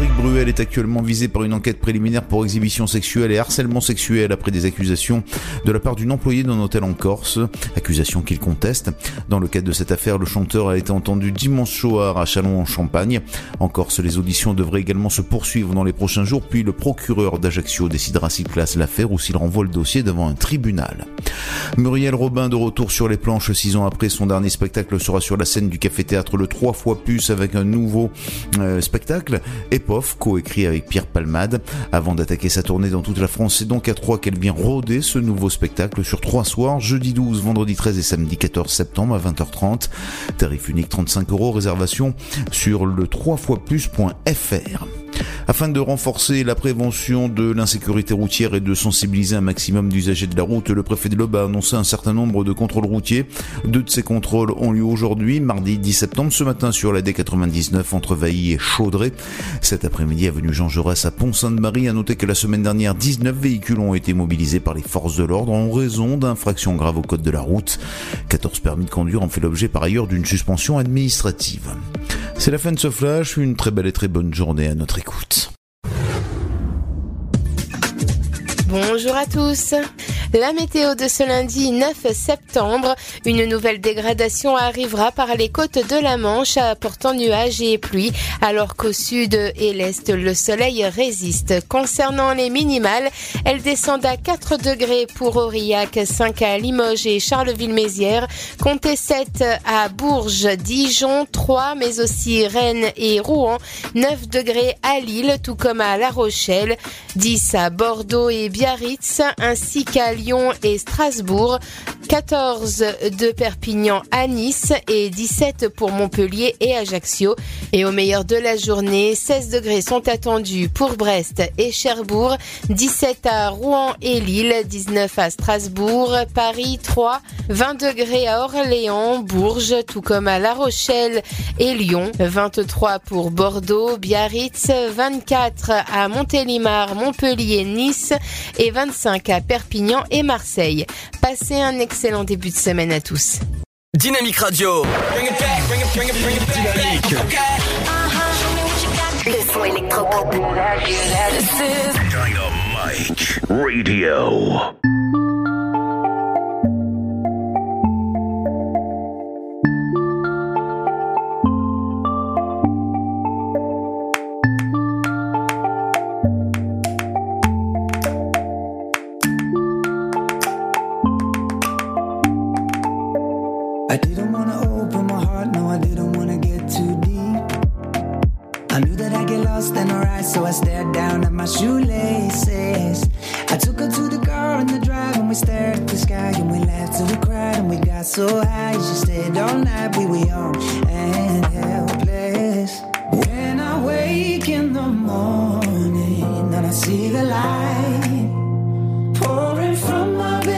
Patrick Bruel est actuellement visé par une enquête préliminaire pour exhibition sexuelle et harcèlement sexuel après des accusations de la part d'une employée d'un hôtel en Corse, accusations qu'il conteste. Dans le cadre de cette affaire, le chanteur a été entendu dimanche soir à Chalon en Champagne. En Corse, les auditions devraient également se poursuivre dans les prochains jours, puis le procureur d'Ajaccio décidera s'il classe l'affaire ou s'il renvoie le dossier devant un tribunal. Muriel Robin de retour sur les planches six ans après son dernier spectacle sera sur la scène du Café Théâtre le trois fois plus avec un nouveau euh, spectacle, Epof, coécrit avec Pierre Palmade. Avant d'attaquer sa tournée dans toute la France, c'est donc à Troyes qu'elle vient rôder ce nouveau spectacle sur trois soirs, jeudi 12, vendredi 13 et samedi 14 septembre à 20h30. Tarif unique 35 euros, réservation sur le 3 fois plus.fr. Afin de renforcer la prévention de l'insécurité routière et de sensibiliser un maximum d'usagers de la route, le préfet de l'Aube a annoncé un certain nombre de contrôles routiers. Deux de ces contrôles ont lieu aujourd'hui, mardi 10 septembre, ce matin sur la D99 entre Vailly et Chaudray. Cet après-midi, avenue Jean Jaurès à Pont-Sainte-Marie, a noté que la semaine dernière, 19 véhicules ont été mobilisés par les forces de l'ordre en raison d'infractions graves au code de la route. 14 permis de conduire ont fait l'objet par ailleurs d'une suspension administrative. C'est la fin de ce flash, une très belle et très bonne journée à notre écoute. écoute. Bonjour à tous. La météo de ce lundi 9 septembre, une nouvelle dégradation arrivera par les côtes de la Manche apportant nuages et pluie, alors qu'au sud et l'est, le soleil résiste. Concernant les minimales, elles descendent à 4 degrés pour Aurillac, 5 à Limoges et Charleville-Mézières, comptez 7 à Bourges, Dijon, 3, mais aussi Rennes et Rouen, 9 degrés à Lille, tout comme à La Rochelle, 10 à Bordeaux et Biarritz, ainsi qu'à Lyon et Strasbourg, 14 de Perpignan à Nice et 17 pour Montpellier et Ajaccio. Et au meilleur de la journée, 16 degrés sont attendus pour Brest et Cherbourg, 17 à Rouen et Lille, 19 à Strasbourg, Paris 3, 20 degrés à Orléans, Bourges, tout comme à La Rochelle et Lyon, 23 pour Bordeaux, Biarritz, 24 à Montélimar, Montpellier, Nice et 25 à Perpignan et Marseille. Passez un excellent début de semaine à tous. Dynamique Radio. Dynamique. Le son électropop. Dynamite Radio. Lost her eyes, so I stared down at my shoelaces. I took her to the car in the drive, and we stared at the sky, and we laughed till we cried, and we got so high. She stayed all night, we were young and helpless. When I wake in the morning, and I see the light pouring from my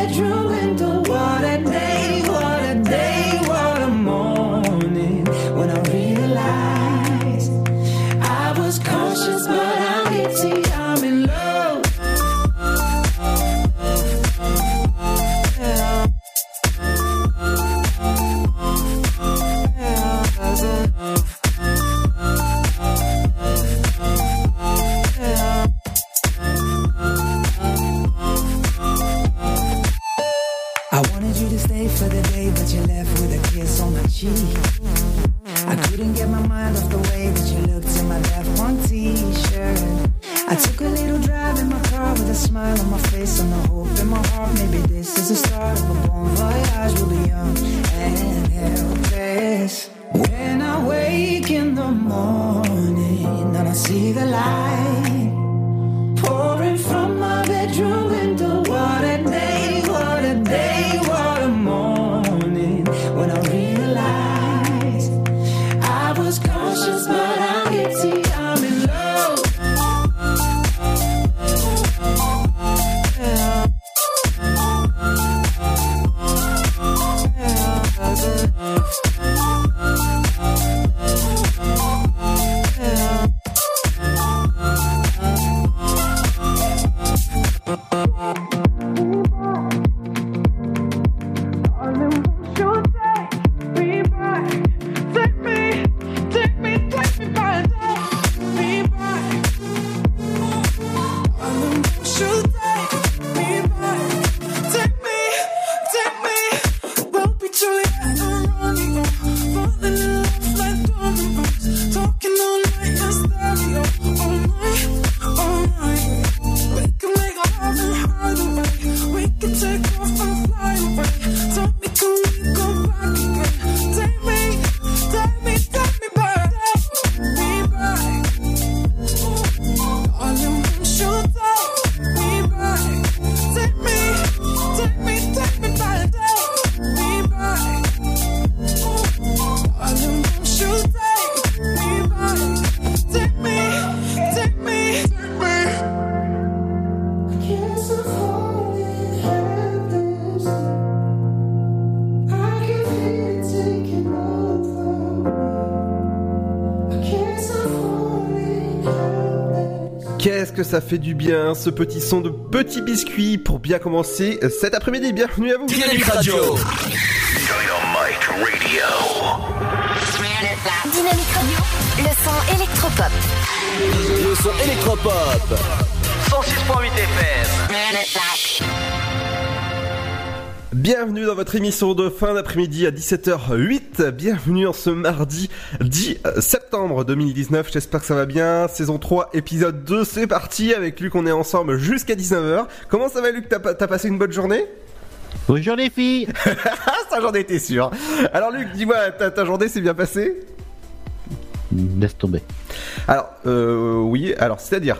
que ça fait du bien, ce petit son de petit biscuit pour bien commencer cet après-midi. Bienvenue à vous. Dynamique Radio. Dynamite Radio. Dynamique Radio, le son électropop. Le son électropop. 106.8 FM. Bienvenue dans votre émission de fin d'après-midi à 17h08. Bienvenue en ce mardi 10 septembre 2019. J'espère que ça va bien. Saison 3, épisode 2, c'est parti. Avec Luc, on est ensemble jusqu'à 19h. Comment ça va Luc? T'as pas- t'as passé une bonne journée? Bonjour les filles ça j'en étais sûr. Alors Luc, dis-moi, ta, ta journée s'est bien passée? Laisse tomber. Alors, euh, oui, alors c'est-à-dire?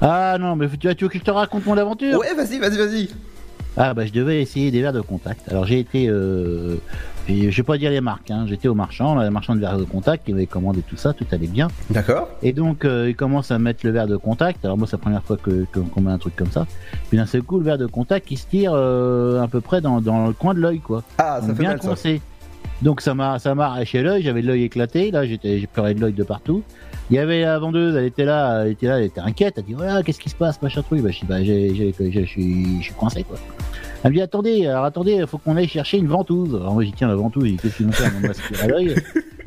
Ah non, mais tu, tu veux que je te raconte mon aventure? Ouais, vas-y, vas-y, vas-y. Ah bah je devais essayer des verres de contact. Alors j'ai été, euh, et je vais pas dire les marques, hein. j'étais au marchand, là, le marchand de verres de contact, il m'avait commandé tout ça, tout allait bien. D'accord. Et donc euh, il commence à mettre le verre de contact. Alors moi c'est la première fois que qu'on met un truc comme ça. Puis d'un seul coup le verre de contact il se tire euh, à peu près dans, dans le coin de l'œil quoi. Ah, ça Donc, fait bien mal ça. coincé. Donc ça m'a ça m'a arraché l'œil, j'avais l'œil éclaté, là j'étais j'ai pleuré de l'œil de partout. Il y avait la vendeuse, elle était là, elle était là, elle était inquiète, elle dit voilà qu'est-ce qui se passe machin truc, bah je dis bah je suis coincé quoi. Elle me dit attendez, alors attendez, faut qu'on aille chercher une ventouse. Alors moi j'ai dit tiens la ventouse, qu'est-ce qu'ils vont faire, à l'œil.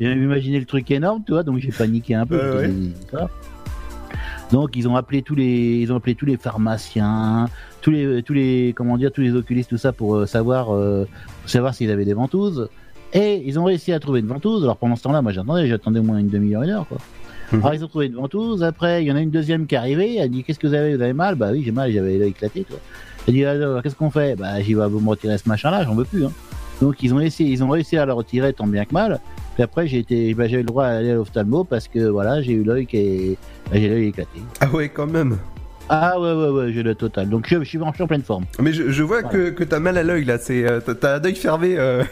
J'ai imaginé le truc énorme, tu vois, donc j'ai paniqué un peu. Ouais. Voilà. Donc ils ont appelé tous les ils ont appelé tous les pharmaciens, tous les tous les comment dire tous les oculistes tout ça pour euh, savoir euh, pour savoir s'ils avaient des ventouses et ils ont réussi à trouver une ventouse. Alors pendant ce temps-là, moi j'attendais, j'attendais au moins une demi-heure, une heure quoi. Mhm. Alors ils ont trouvé une ventouse, après il y en a une deuxième qui est arrivée, elle dit qu'est-ce que vous avez, vous avez mal? Bah oui, j'ai mal, j'avais l'œil éclaté toi. Elle dit alors qu'est-ce qu'on fait? Bah j'y vais vous me retirer ce machin là, j'en veux plus hein. Donc ils ont essayé, ils ont réussi à le retirer tant bien que mal. Puis après j'ai été bah, j'avais le droit à aller à l'ophtalmo parce que voilà, j'ai eu l'œil qui est bah, j'ai l'œil éclaté. Ah ouais, quand même. Ah ouais ouais ouais, j'ai le total. Donc je, je suis en, pleine forme. Mais je, je vois que, que t'as mal à l'œil là, c'est euh, t'as- t'as un œil fermé, euh,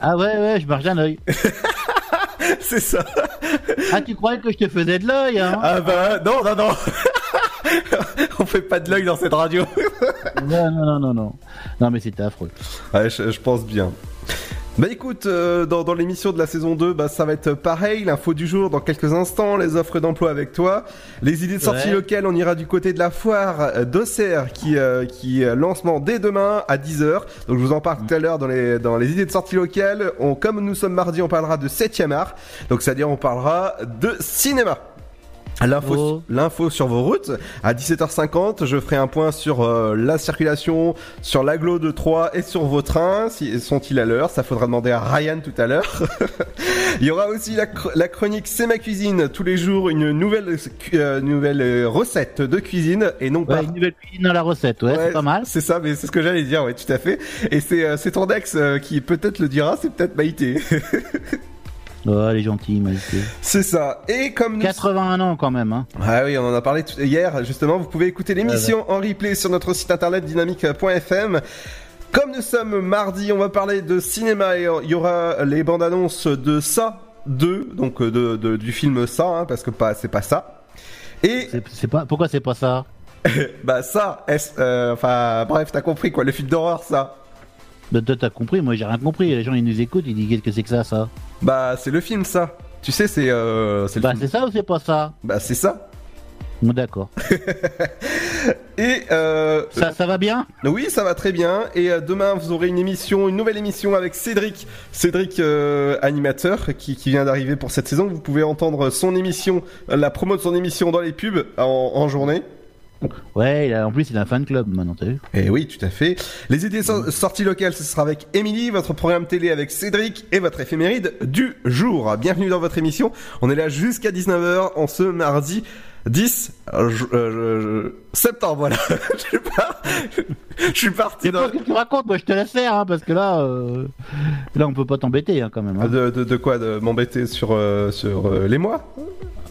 Ah ouais ouais, je marche d'un œil. c'est ça. Ah tu croyais que je te faisais de l'œil hein Ah bah non non non. On fait pas de l'œil dans cette radio. Non non non non non. Non mais c'était affreux. Ouais, je, je pense bien. Bah écoute, euh, dans, dans l'émission de la saison 2, bah, ça va être pareil, l'info du jour dans quelques instants, les offres d'emploi avec toi, les idées de sortie Ouais. locales, on ira du côté de la foire d'Auxerre qui, euh, qui euh, lancement dès demain à 10h, donc je vous en parle tout à l'heure dans les, dans les idées de sortie locales, on, comme nous sommes mardi, on parlera de 7ème art, donc c'est-à-dire on parlera de cinéma. L'info, Oh. sur vos routes. À 17h50, je ferai un point sur euh, la circulation, sur l'agglo de Troyes et sur vos trains. Si, sont-ils à l'heure? Ça faudra demander à Ryan tout à l'heure. Il y aura aussi la, la chronique C'est ma cuisine. Tous les jours, une nouvelle, euh, nouvelle euh, recette de cuisine et non pas. Ouais, une nouvelle cuisine dans la recette, ouais, Ouais, c'est pas mal. C'est ça, mais c'est ce que j'allais dire, ouais, tout à fait. Et c'est euh, c'est ton ex euh, qui peut-être le dira, c'est peut-être Maïté. Ouais, elle est gentille, Maïté. c'est ça. Et comme nous 81 ans quand même, hein. Ah oui, on en a parlé tout- hier, justement. Vous pouvez écouter l'émission en replay sur notre site internet dynamique.fm. Comme nous sommes mardi, on va parler de cinéma et il y aura les bandes annonces de ça 2, donc euh, de, de- du film ça, hein, parce que pas, c'est pas ça. Et C'est c'est pas, pourquoi c'est pas ça? Bah ça, est euh, enfin bref, t'as compris quoi, le film d'horreur ça. Bah, Toi, t'as compris, moi j'ai rien compris. Les gens ils nous écoutent, ils disent qu'est-ce que c'est que ça, ça Bah c'est le film ça. Tu sais, c'est euh, c'est le Bah, film. c'est ça ou c'est pas ça Bah c'est ça. Bon, d'accord. Et euh, Ça, ça va bien Oui, ça va très bien. Et euh, demain, vous aurez une émission, une nouvelle émission avec Cédric, Cédric euh, animateur, qui, qui vient d'arriver pour cette saison. Vous pouvez entendre son émission, la promo de son émission dans les pubs en, en journée. Ouais, il a- en plus il a un fan club maintenant, t'as vu Et oui, tout à fait. Les idées so- sorties locales, ce sera avec Émilie, votre programme télé avec Cédric et votre éphéméride du jour. Bienvenue dans votre émission. On est là jusqu'à 19h en ce mardi 10 euh, je- euh, je- septembre. Voilà. je, suis pas- je suis parti dans... pas ce que tu racontes, moi je te laisse faire, hein, parce que là, euh, là on peut pas t'embêter hein, quand même. hein. De, de, de quoi De m'embêter sur, euh, sur les mois?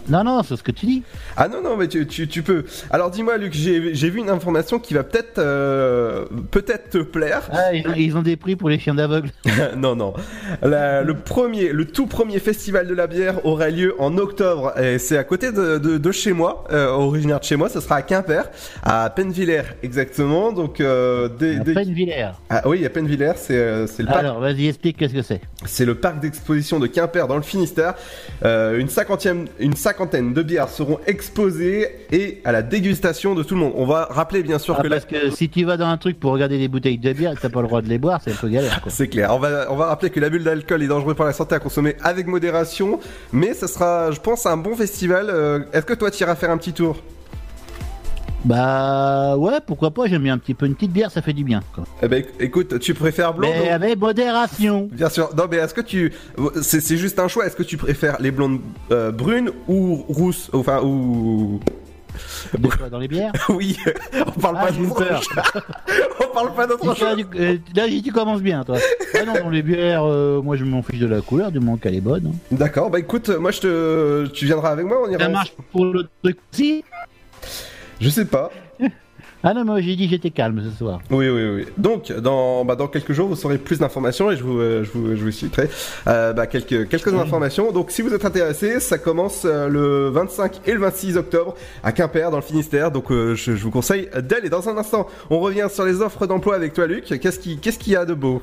Non, non, c'est ce que tu dis. Ah non, non, mais tu, tu, tu peux. Alors dis-moi, Luc, j'ai vu une information qui va peut-être euh, peut-être te plaire. Ah, ils, ont, ils ont des prix pour les chiens d'aveugle. non, non. La- le premier, le tout premier festival de la bière aura lieu en octobre. Et c'est à côté de, de, de chez moi, euh, originaire de chez moi. Ce sera à Quimper, à Pennevillers exactement. Donc, euh, des, À des- Pennevillers. Ah oui, à Pennevillers, c'est euh, le parc. Alors, vas-y, explique qu'est-ce que c'est. C'est le parc d'exposition de Quimper dans le Finistère. Une cinquantième, une cinquantaine de bières seront exposées et à la dégustation de tout le monde. On va rappeler bien sûr Ah, que la... si tu vas dans un truc pour regarder des bouteilles de bière et que t'as pas le droit de les boire, c'est un peu galère. C'est clair. On va, on va rappeler que l'abus d'alcool est dangereux pour la santé à consommer avec modération. Mais ça sera, je pense, un bon festival. Euh, Est-ce que toi, tu iras faire un petit tour? Bah ouais, pourquoi pas, j'aime bien un petit peu une petite bière, ça fait du bien. Quoi. Eh ben, écoute, tu préfères blonde Mais ou- avec modération. Bien sûr. Non, mais est-ce que tu. C'est juste un choix. Est-ce que tu préfères les blondes euh, brunes ou rousses Enfin, ou. De quoi, dans les bières Oui, on parle Ah, pas chose. on parle pas d'autre chose. tu- euh, là, tu commences bien, toi. Ah non, dans les bières, euh, moi je m'en fiche de la couleur, du moment qu'elle est bonne. hein. D'accord, bah écoute, moi je te. Tu viendras avec moi, on ira. Ça marche pour le truc aussi Je sais pas. Ah non, moi j'ai dit j'étais calme ce soir. Oui, oui, oui. Donc, dans, bah, dans quelques jours, vous saurez plus d'informations et je vous, euh, je vous, je vous citerai euh, bah, quelques, quelques informations. Donc, si vous êtes intéressé, ça commence euh, le 25 et le 26 octobre à Quimper, dans le Finistère. Donc, euh, je, je vous conseille d'aller. Dans un instant, on revient sur les offres d'emploi avec toi, Luc. Qu'est-ce qui- qu'est-ce qu'il y a de beau?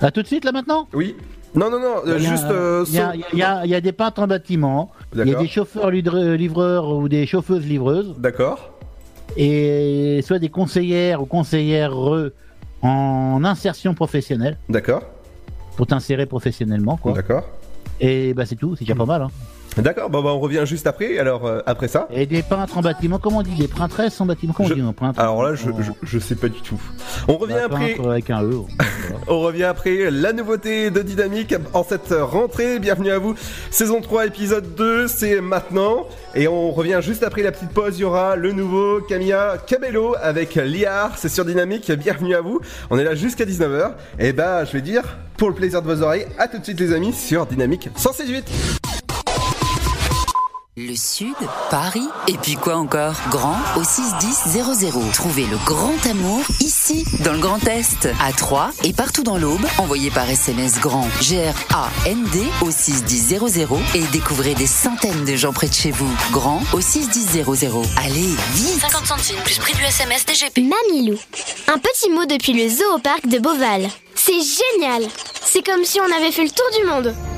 À tout de suite là maintenant? Oui. Non, non, non, euh, a- juste. euh, Il y, a- il y a- il y a des peintres en bâtiment, il y a des chauffeurs livreurs ou des chauffeuses livreuses, D'accord. et soit des conseillères ou conseillères en insertion professionnelle, D'accord. pour t'insérer professionnellement, quoi. D'accord. Et bah c'est tout, c'est déjà pas mal. Hein. D'accord, bon, bah, on revient juste après. Alors, euh, après ça. Et des peintres en bâtiment, comment on dit Des prêtresses en bâtiment, comment Je- on dit un peintre Alors là, je, je, je sais pas du tout. On revient bah, après. peintre avec un E. On revient après la nouveauté de Dynamique en cette rentrée. Bienvenue à vous. Saison 3, épisode 2, c'est maintenant. Et on revient juste après la petite pause. Il y aura le nouveau Camilla Cabello avec Liard. C'est sur Dynamique. Bienvenue à vous. On est là jusqu'à 19h. Et bah, je vais dire, pour le plaisir de vos oreilles, à tout de suite les amis sur Dynamique 168. Le Sud, Paris, et puis quoi encore? Grand au 61000. Trouvez le grand amour ici, dans le Grand Est, à Troyes et partout dans l'Aube. Envoyez par SMS grand G-R-A-N-D au 61000 et découvrez des centaines de gens près de chez vous. Grand au 61000. Allez, vite 50 centimes plus prix du SMS DGP. Mamilou. Un petit mot depuis le zoo au parc de Beauval. C'est génial C'est comme si on avait fait le tour du monde.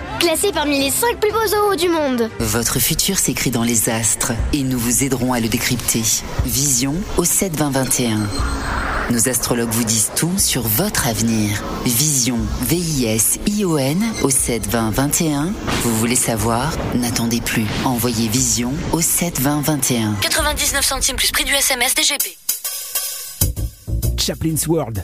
Classé parmi les 5 plus beaux zoos du monde. Votre futur s'écrit dans les astres et nous vous aiderons à le décrypter. Vision au 7 20 21. Nos astrologues vous disent tout sur votre avenir. Vision, V-I-S-I-O-N au 7 20 21. Vous voulez savoir? N'attendez plus. Envoyez Vision au 7 20 21. 99 centimes plus prix du SMS DGP. Chaplin's World.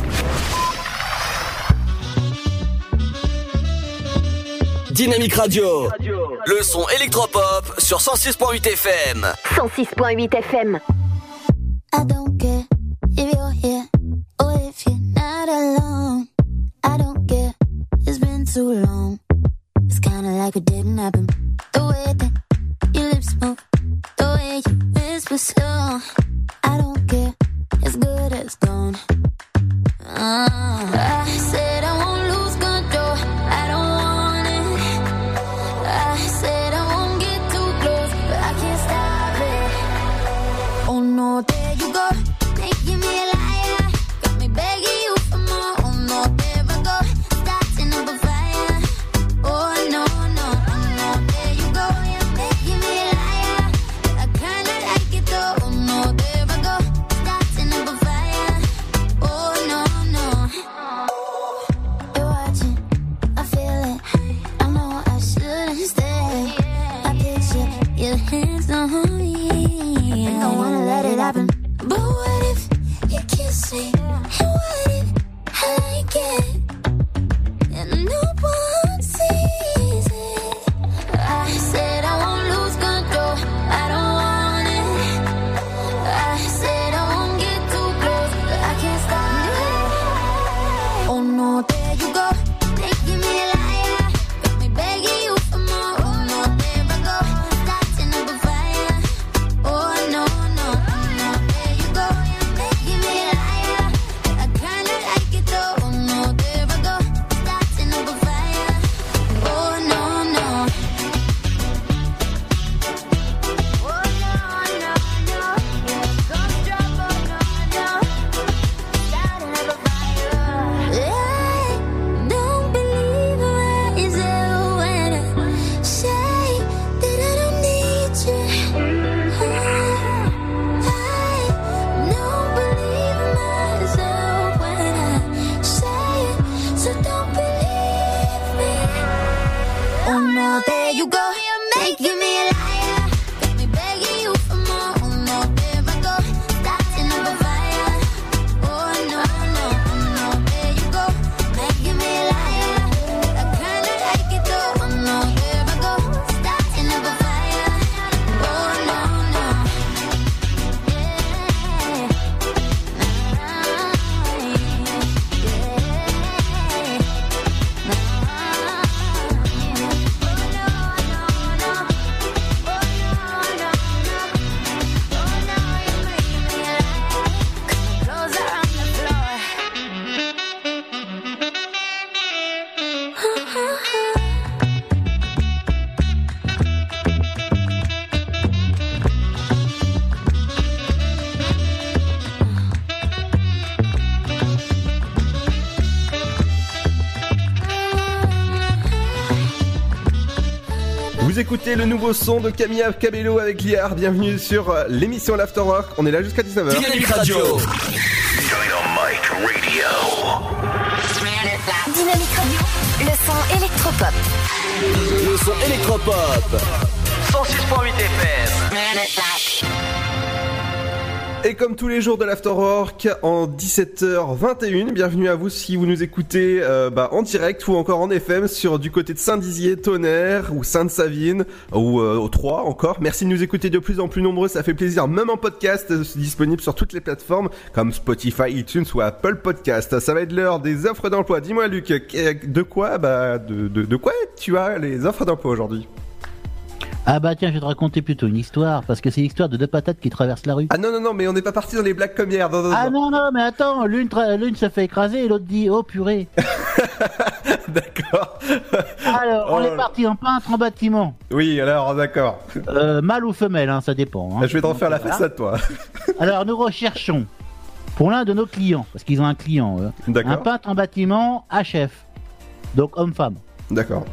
Dynamique Radio. Le son électropop sur 106.8 FM. 106.8 FM. I don't care if you're here or if you're not alone. I don't care, it's been too long. It's kinda like it didn't happen. The way that your lips move, the way you whisper slow. I don't care, it's good as gone. Uh, I said écoutez le nouveau son de Camilla Cabello avec Liard. Bienvenue sur euh, l'émission L'Afterwork. On est là jusqu'à 19h. Dynamique Radio. Dynamite Radio. Dynamique Radio, le son électropop. Le son électropop. 106.8 FM. Et comme tous les jours de l'Afterwork en 17h21, bienvenue à vous si vous nous écoutez euh, bah, en direct ou encore en FM sur du côté de Saint-Dizier, Tonnerre ou Sainte-Savine ou euh, au 3 encore. Merci de nous écouter de plus en plus nombreux, ça fait plaisir, même en podcast, euh, disponible sur toutes les plateformes comme Spotify, iTunes ou Apple Podcast. Ça va être l'heure des offres d'emploi. Dis-moi Luc, de quoi bah de, de, de quoi tu as les offres d'emploi aujourd'hui? Ah bah tiens, je vais te raconter plutôt une histoire, parce que c'est l'histoire de deux patates qui traversent la rue. Ah non non non, mais on n'est pas parti dans les blagues comme hier. Non, non, non. Ah non, non, mais attends, l'une se fait écraser et l'autre dit Oh purée D'accord. Alors, on Oh est parti en peintre en bâtiment. Oui, alors d'accord. Euh, mâle ou femelle, hein, ça dépend. hein. Je vais te refaire la Voilà. façade toi. Alors, nous recherchons pour l'un de nos clients, parce qu'ils ont un client, eux, un peintre en bâtiment HF, donc homme-femme. D'accord.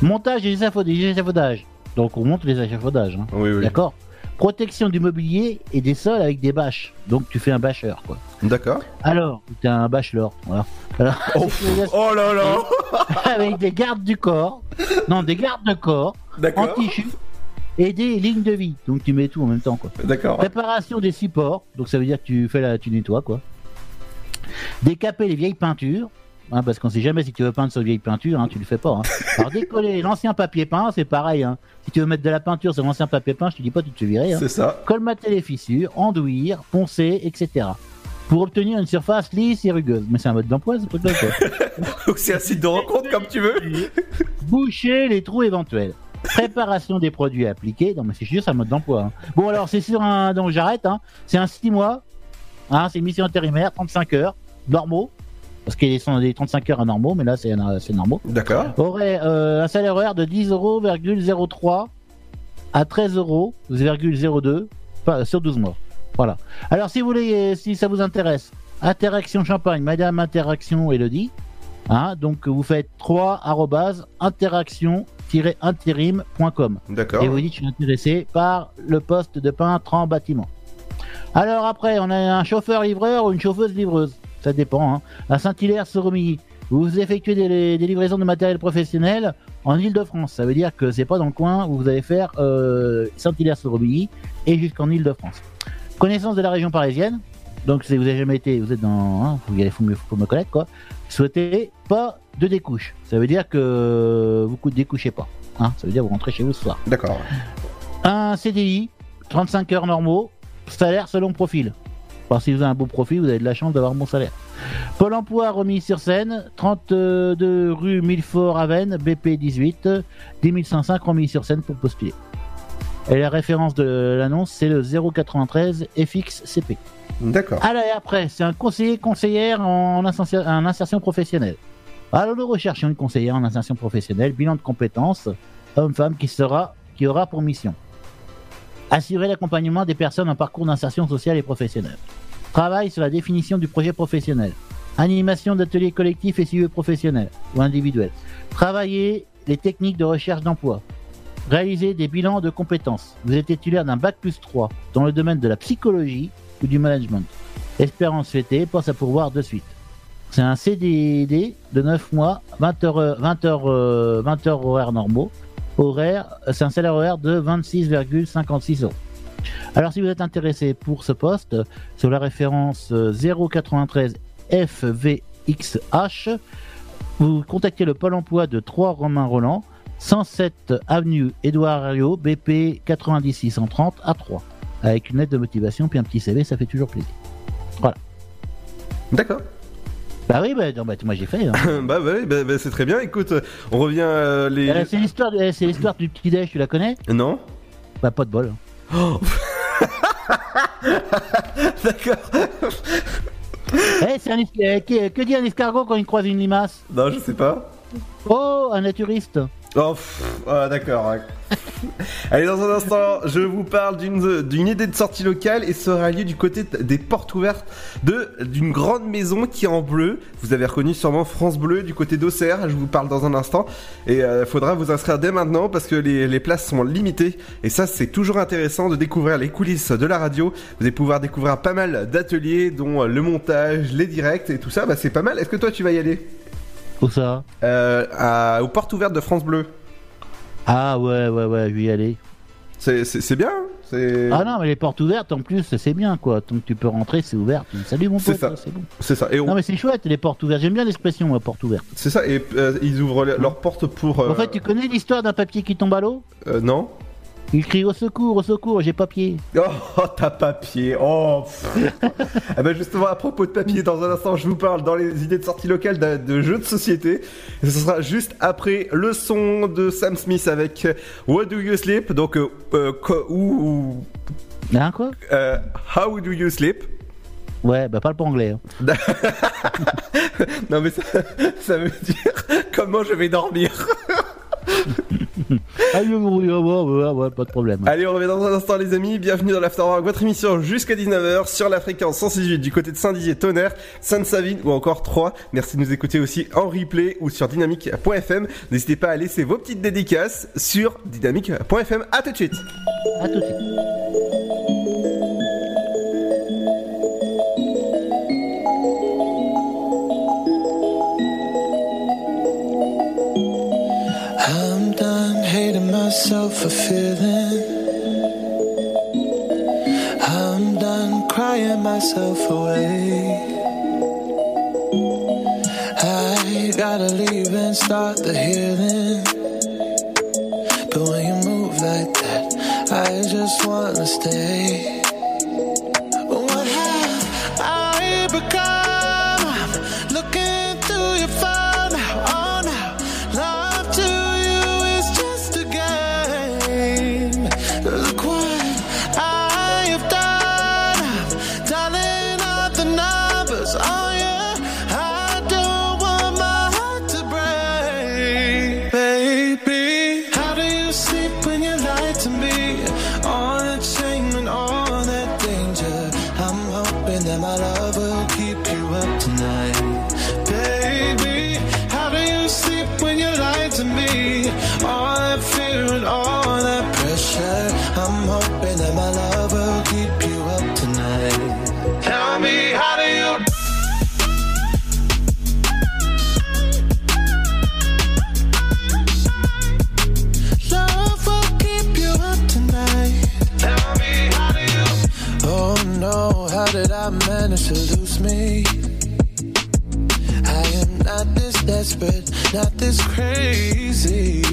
Montage des échafaudages. Donc on monte les échafaudages. hein. Oui oui. D'accord? Protection du mobilier et des sols avec des bâches. Donc tu fais un bâcheur, quoi. D'accord. Alors, t'es un bachelor, voilà. Alors, Oh, oh là là avec des gardes du corps, non, des gardes de corps, en tissu et des lignes de vie. Donc tu mets tout en même temps, quoi. D'accord. Préparation des supports, donc ça veut dire que tu fais la, tu nettoies, quoi. Décaper les vieilles peintures. Hein, parce qu'on sait jamais si tu veux peindre sur les vieilles peintures, hein, tu le fais pas. hein. Alors décoller l'ancien papier peint, c'est pareil. hein. Si tu veux mettre de la peinture sur l'ancien papier peint, je te dis pas, tu te virer. C'est ça. Colmater les fissures, enduire, poncer, etc. Pour obtenir une surface lisse et rugueuse. Mais c'est un mode d'emploi, ce truc-là, quoi. Ou c'est un site de rencontre comme tu veux. Boucher les trous éventuels. Préparation des produits appliqués. Non, mais c'est juste un mode d'emploi. Bon, alors, c'est sur un. Donc, j'arrête. C'est un 6 mois. C'est mission intérimaire, 35 heures. Normaux. Parce qu'il y a des 35 heures à normaux, mais là, c'est c'est normaux. D'accord. Aurait euh, un salaire horaire de 10 euros, 03 à 13 euros, 0,02 pas- sur 12 mois. Voilà. Alors, si vous voulez, si ça vous intéresse, Interaction Champagne, Madame Interaction Elodie. Hein, donc, vous faites 3 arrobase interaction-intérim.com. D'accord. Et vous dites, je suis intéressé par le poste de peintre en bâtiment. Alors après, on a un chauffeur-livreur ou une chauffeuse-livreuse. Ça dépend. Hein. À Saint-Hilaire-sur-Romilly, vous effectuez des, des livraisons de matériel professionnel en Ile-de-France. Ça veut dire que c'est pas dans le coin où vous allez faire euh, Saint-Hilaire-sur-Romilly et jusqu'en Ile-de-France. Connaissance de la région parisienne. Donc si vous avez jamais été, vous êtes dans, hein, vous y allez, faut me, faut me connaître quoi. Souhaitez pas de découche. Ça veut dire que vous ne découchez pas. Hein. Ça veut dire que vous rentrez chez vous ce soir. D'accord. Un CDI, 35 heures normaux, salaire selon profil. Parce si vous avez un beau profil, vous avez de la chance d'avoir bon salaire. Pôle emploi remis sur scène, 32 rue Millefort Avennes, BP 18, 10105 remis sur scène pour postuler. Et la référence de l'annonce, c'est le 093 FXCP. D'accord. Alors et après, c'est un conseiller conseillère en insertion, en insertion professionnelle. Alors nous recherchons une conseillère en insertion professionnelle, bilan de compétences, homme-femme, qui sera, qui aura pour mission assurer l'accompagnement des personnes en parcours d'insertion sociale et professionnelle. Travail sur la définition du projet professionnel. Animation d'ateliers collectifs et suivi professionnels ou individuels. Travailler les techniques de recherche d'emploi. Réaliser des bilans de compétences. Vous êtes titulaire d'un bac plus 3 dans le domaine de la psychologie ou du management. Espérance fêtée, pense à pourvoir de suite. C'est un CDD de 9 mois, 20 heures, 20 heures, euh, 20 heures horaires normaux. Horaire, c'est un salaire horaire de 26,56 euros. Alors si vous êtes intéressé pour ce poste, sur la référence euh, 093 FVXH, vous contactez le pôle emploi de 3 Romain Roland, 107 avenue Édouard Herriot, BP 90630 à 3. Avec une lettre de motivation puis un petit CV, ça fait toujours plaisir. Voilà. D'accord. Bah oui, bah, non, bah, moi j'ai fait. hein. bah, bah, oui, bah, bah, c'est très bien. Écoute, on revient euh, les. Euh, c'est l'histoire, de- c'est l'histoire du petit déj, tu la connais? Non. Bah pas de bol. Oh. D'accord. Eh, c'est un que, que dit un escargot quand il croise une limace? Non, je sais pas. Oh, un naturiste. Oh, ah, d'accord. Allez, dans un instant, je vous parle d'une d'une idée de sortie locale et ça aura lieu du côté des portes ouvertes de d'une grande maison qui est en bleu. Vous avez reconnu sûrement France Bleu du côté d'Auxerre. Je vous parle dans un instant et il faudra vous inscrire dès maintenant parce que les, les places sont limitées et ça c'est toujours intéressant de découvrir les coulisses de la radio. Vous allez pouvoir découvrir pas mal d'ateliers dont le montage, les directs et tout ça. Bah c'est pas mal. Est-ce que toi tu vas y aller? Où ça euh, à- Aux portes ouvertes de France Bleu. Ah ouais, ouais, ouais, je vais y aller. C'est- bien. hein Ah non, mais les portes ouvertes en plus, c'est bien quoi. Tant que tu peux rentrer, c'est ouvert. Salut mon C'est pote, c'est bon. C'est ça. Et on- Non mais c'est chouette les portes ouvertes. J'aime bien l'expression moi, porte ouverte. C'est ça, et euh, ils ouvrent le- leurs portes pour. euh, En fait, tu connais l'histoire d'un papier qui tombe à l'eau? euh, non Il crie au secours, au secours, j'ai papier. Oh, t'as papier. Oh. ah ben justement, à propos de papier, dans un instant, je vous parle dans les idées de sortie locale de, de jeux de société. Et ce sera juste après le son de Sam Smith avec euh, What Do You Sleep? Donc, euh, euh, ou. Hein quoi? euh, How Do You Sleep? Ouais, bah pas le anglais. hein. Non, mais ça, ça veut dire comment je vais dormir. Ouais, ouais, ouais, pas de problème. Allez, on revient dans un instant, les amis. Bienvenue dans l'Afterwork, votre émission jusqu'à 19h sur la fréquence 168 du côté de Saint-Dizier, Tonnerre, Sainte-Savine ou encore 3. Merci de nous écouter aussi en replay ou sur dynamique.fm. N'hésitez pas à laisser vos petites dédicaces sur dynamique.fm. À tout de suite. À tout de suite. Hating myself for feeling. I'm done crying myself away. I gotta leave and start the healing. But when you move like that, I just wanna stay. What have I become? Me? I am not this desperate, not this crazy.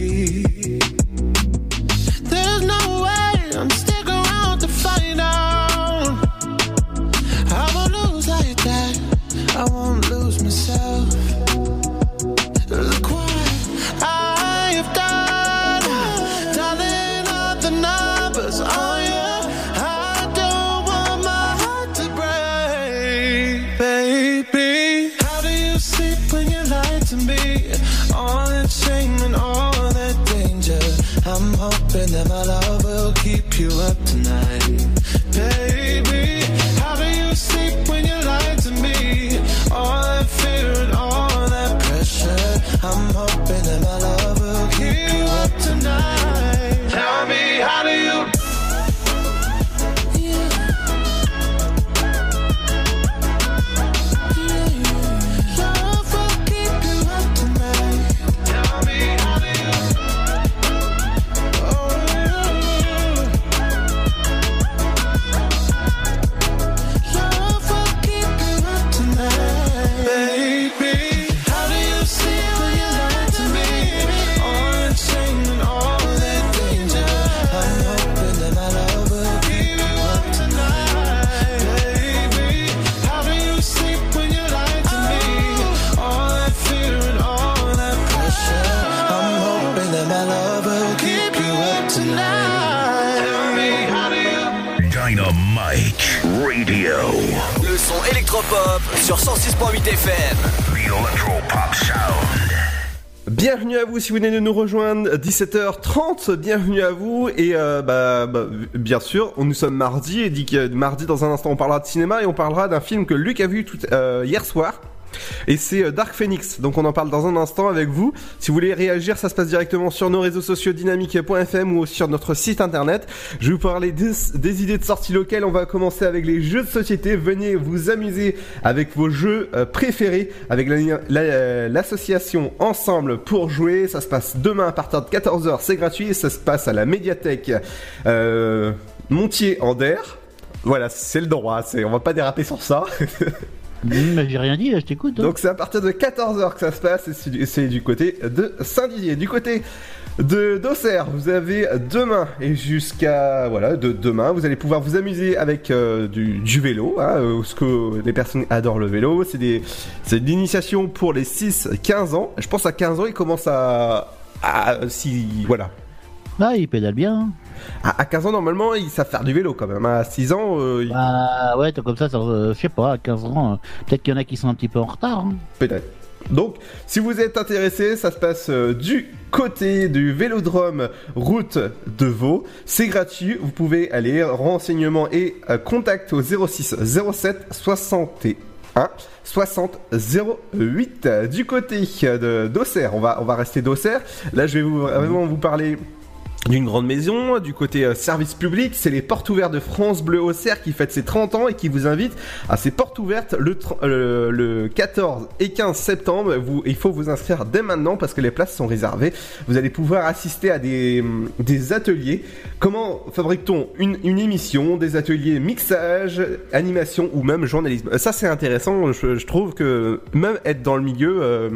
Si vous venez de nous rejoindre, 17h30, bienvenue à vous et euh, bah, bah, bien sûr, nous sommes mardi et dit que mardi dans un instant on parlera de cinéma et on parlera d'un film que Luc a vu euh, hier soir. Et c'est euh, Dark Phoenix, donc on en parle dans un instant avec vous. Si vous voulez réagir, ça se passe directement sur nos réseaux sociaux dynamique.fm ou sur notre site internet. Je vais vous parler des, idées de sortie locales. On va commencer avec les jeux de société. Venez vous amuser avec vos jeux euh, préférés, avec euh, l'association Ensemble pour jouer. Ça se passe demain à partir de 14h, c'est gratuit. Ça se passe à la médiathèque euh, Montier en Der. Voilà, c'est le droit, on va pas déraper sur ça. Mais J'ai rien dit, là, je t'écoute. hein. Donc c'est à partir de 14h que ça se passe et c'est du, côté de Saint-Didier. Du côté de d'Auxerre, vous avez demain et jusqu'à voilà de demain, vous allez pouvoir vous amuser avec euh, du, du vélo, hein, euh, que les personnes adorent le vélo. C'est des c'est de l'initiation pour les 6-15 ans. Je pense à 15 ans, ils commencent à, à si voilà. Ah, il pédale bien. hein. À, à 15 ans normalement, ils savent faire du vélo quand même. À 6 ans, euh, ils- Bah ouais, comme ça, ça euh, je sais pas, à 15 ans, euh, peut-être qu'il y en a qui sont un petit peu en retard. hein. Peut-être. Donc, si vous êtes intéressé, ça se passe euh, du côté du Vélodrome route de Vaux. C'est gratuit, vous pouvez aller renseignements et euh, contact au 06 07 61 60 08 du côté de d'Auxerre. On va on va rester d'Auxerre. Là, je vais vous vraiment vous parler d'une grande maison, du côté euh, service public, c'est les portes ouvertes de France Bleu Auxerre qui fête ses 30 ans et qui vous invite à ces portes ouvertes le, tr- euh, le 14 et 15 septembre. Il faut vous inscrire dès maintenant parce que les places sont réservées. Vous allez pouvoir assister à des, des ateliers. Comment fabrique-t-on une, émission, des ateliers mixage, animation ou même journalisme? Ça c'est intéressant, je, trouve que même être dans le milieu... euh,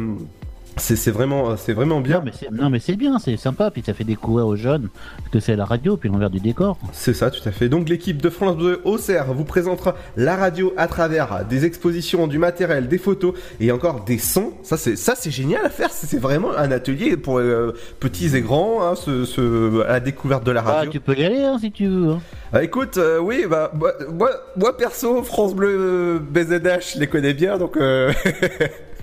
c'est vraiment, c'est vraiment bien. Non, mais c'est, bien, c'est sympa, puis ça fait découvrir aux jeunes que c'est la radio, puis l'envers du décor. C'est ça, tout à fait. Donc l'équipe de France Bleu Auxerre vous présentera la radio à travers des expositions, du matériel, des photos et encore des sons. Ça c'est ça c'est génial à faire. C'est vraiment un atelier pour euh, petits et grands, hein, ce, ce- à la découverte de la Ah, radio. tu peux y aller hein, si tu veux. hein. Ah, écoute, euh, oui, bah moi, moi, moi, perso, France Bleu euh, BZH, je les connais bien, donc. euh,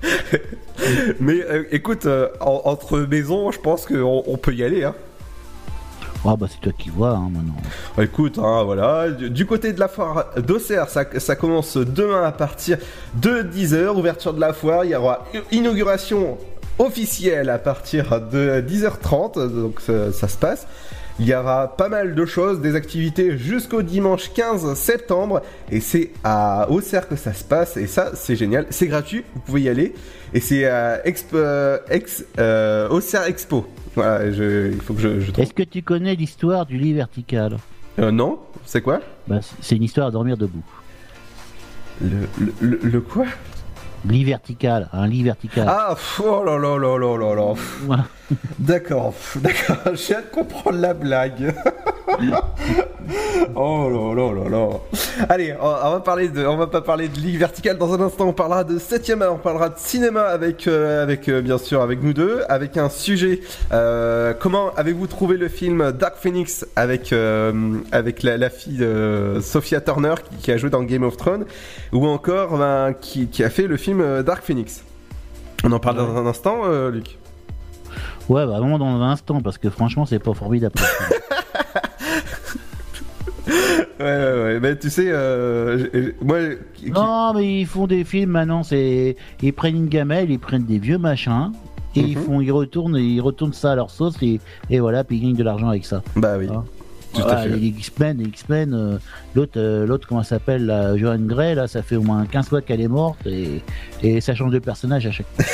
Mais euh, écoute, euh, en- entre maisons, je pense qu'on on peut y aller. Hein. Ah bah c'est toi qui vois hein, maintenant. Écoute, hein, voilà, du, du côté de la foire d'Auxerre, ça, ça commence demain à partir de 10h, ouverture de la foire, il y aura inauguration officielle à partir de 10h30, donc ça, ça se passe. Il y aura pas mal de choses, des activités jusqu'au dimanche 15 septembre, et c'est à Auxerre que ça se passe, et ça c'est génial, c'est gratuit, vous pouvez y aller, et c'est à euh, Ex- euh, Auxerre Expo. Voilà, je- il faut que je, je trouve. Est-ce que tu connais l'histoire du lit vertical? Euh, non, c'est quoi? Bah, c'est- C'est une histoire à dormir debout. Le, le, le- le quoi? Lit vertical, un lit vertical. Ah, pff, oh là là là là là là. Voilà. D'accord, d'accord, je viens de comprendre la blague. oh là là là là. Allez, on, va parler de, on va pas parler de ligue verticale dans un instant. On parlera de 7ème art, on parlera de cinéma avec, euh, avec euh, bien sûr avec nous deux, avec un sujet. euh, comment avez-vous trouvé le film Dark Phoenix avec avec la, la fille de Sophia Turner qui, qui a joué dans Game of Thrones, ou encore ben, qui, qui a fait le film euh, Dark Phoenix. On en parle dans un instant, euh, Luc. Ouais, bah vraiment dans un instant, parce que franchement c'est pas formidable. Ouais, ouais, ouais. Mais tu sais, euh, moi, qui- non, mais ils font des films maintenant, c'est ils prennent une gamelle, ils prennent des vieux machins. Et ils Mhm. font, ils retournent, ils retournent ça à leur sauce et, et voilà, puis ils gagnent de l'argent avec ça. bah oui, Hein. Tout à fait. les X-Men, X-Men, euh, l'autre, euh, l'autre comment elle s'appelle, la Joan Grey, là, ça fait au moins 15 fois qu'elle est morte et, et ça change de personnage à chaque fois.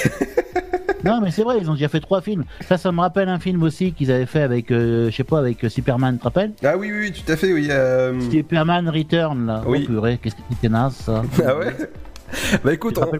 non, mais c'est vrai, ils ont déjà fait trois films. Ça, ça me rappelle un film aussi qu'ils avaient fait avec, euh, je sais pas, avec euh, Superman, tu te rappelles? Ah oui, oui, oui, tout à fait, oui. Superman Return, là. Oui. Oh purée, qu'est-ce que c'était naze, ça. Ah ouais? Bah écoute, on... pas,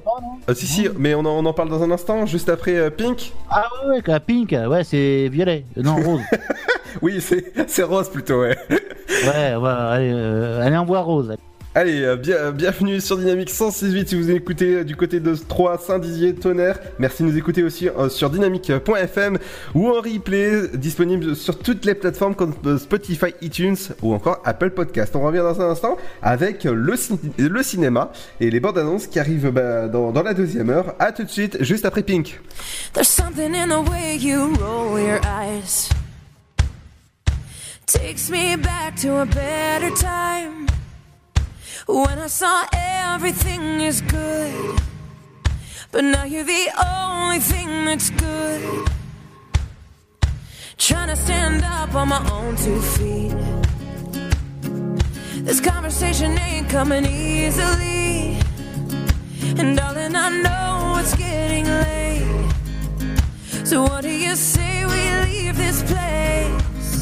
Ah, si, si, mais on en, on en parle dans un instant, juste après euh, Pink. Ah ouais, ouais, Pink, ouais, c'est violet, non, rose. Oui, c'est c'est rose plutôt, ouais. ouais, ouais, allez, euh, allez en bois rose. Allez, euh, bien, euh, bienvenue sur Dynamique 106.8 si vous écoutez euh, du côté de 3 Saint-Dizier, Tonnerre. Merci de nous écouter aussi sur dynamique.fm ou en replay, disponible sur toutes les plateformes comme Spotify, iTunes ou encore Apple Podcast. On revient dans un instant avec le, cin- le cinéma et les bandes annonces qui arrivent bah, dans, dans la deuxième heure. À tout de suite, juste après Pink. There's something in the way you roll your eyes. Takes me back to a better time. When I saw everything is good. But now you're the only thing that's good. Trying to stand up on my own two feet. This conversation ain't coming easily. And darling, I know it's getting late. So what do you say we leave this place?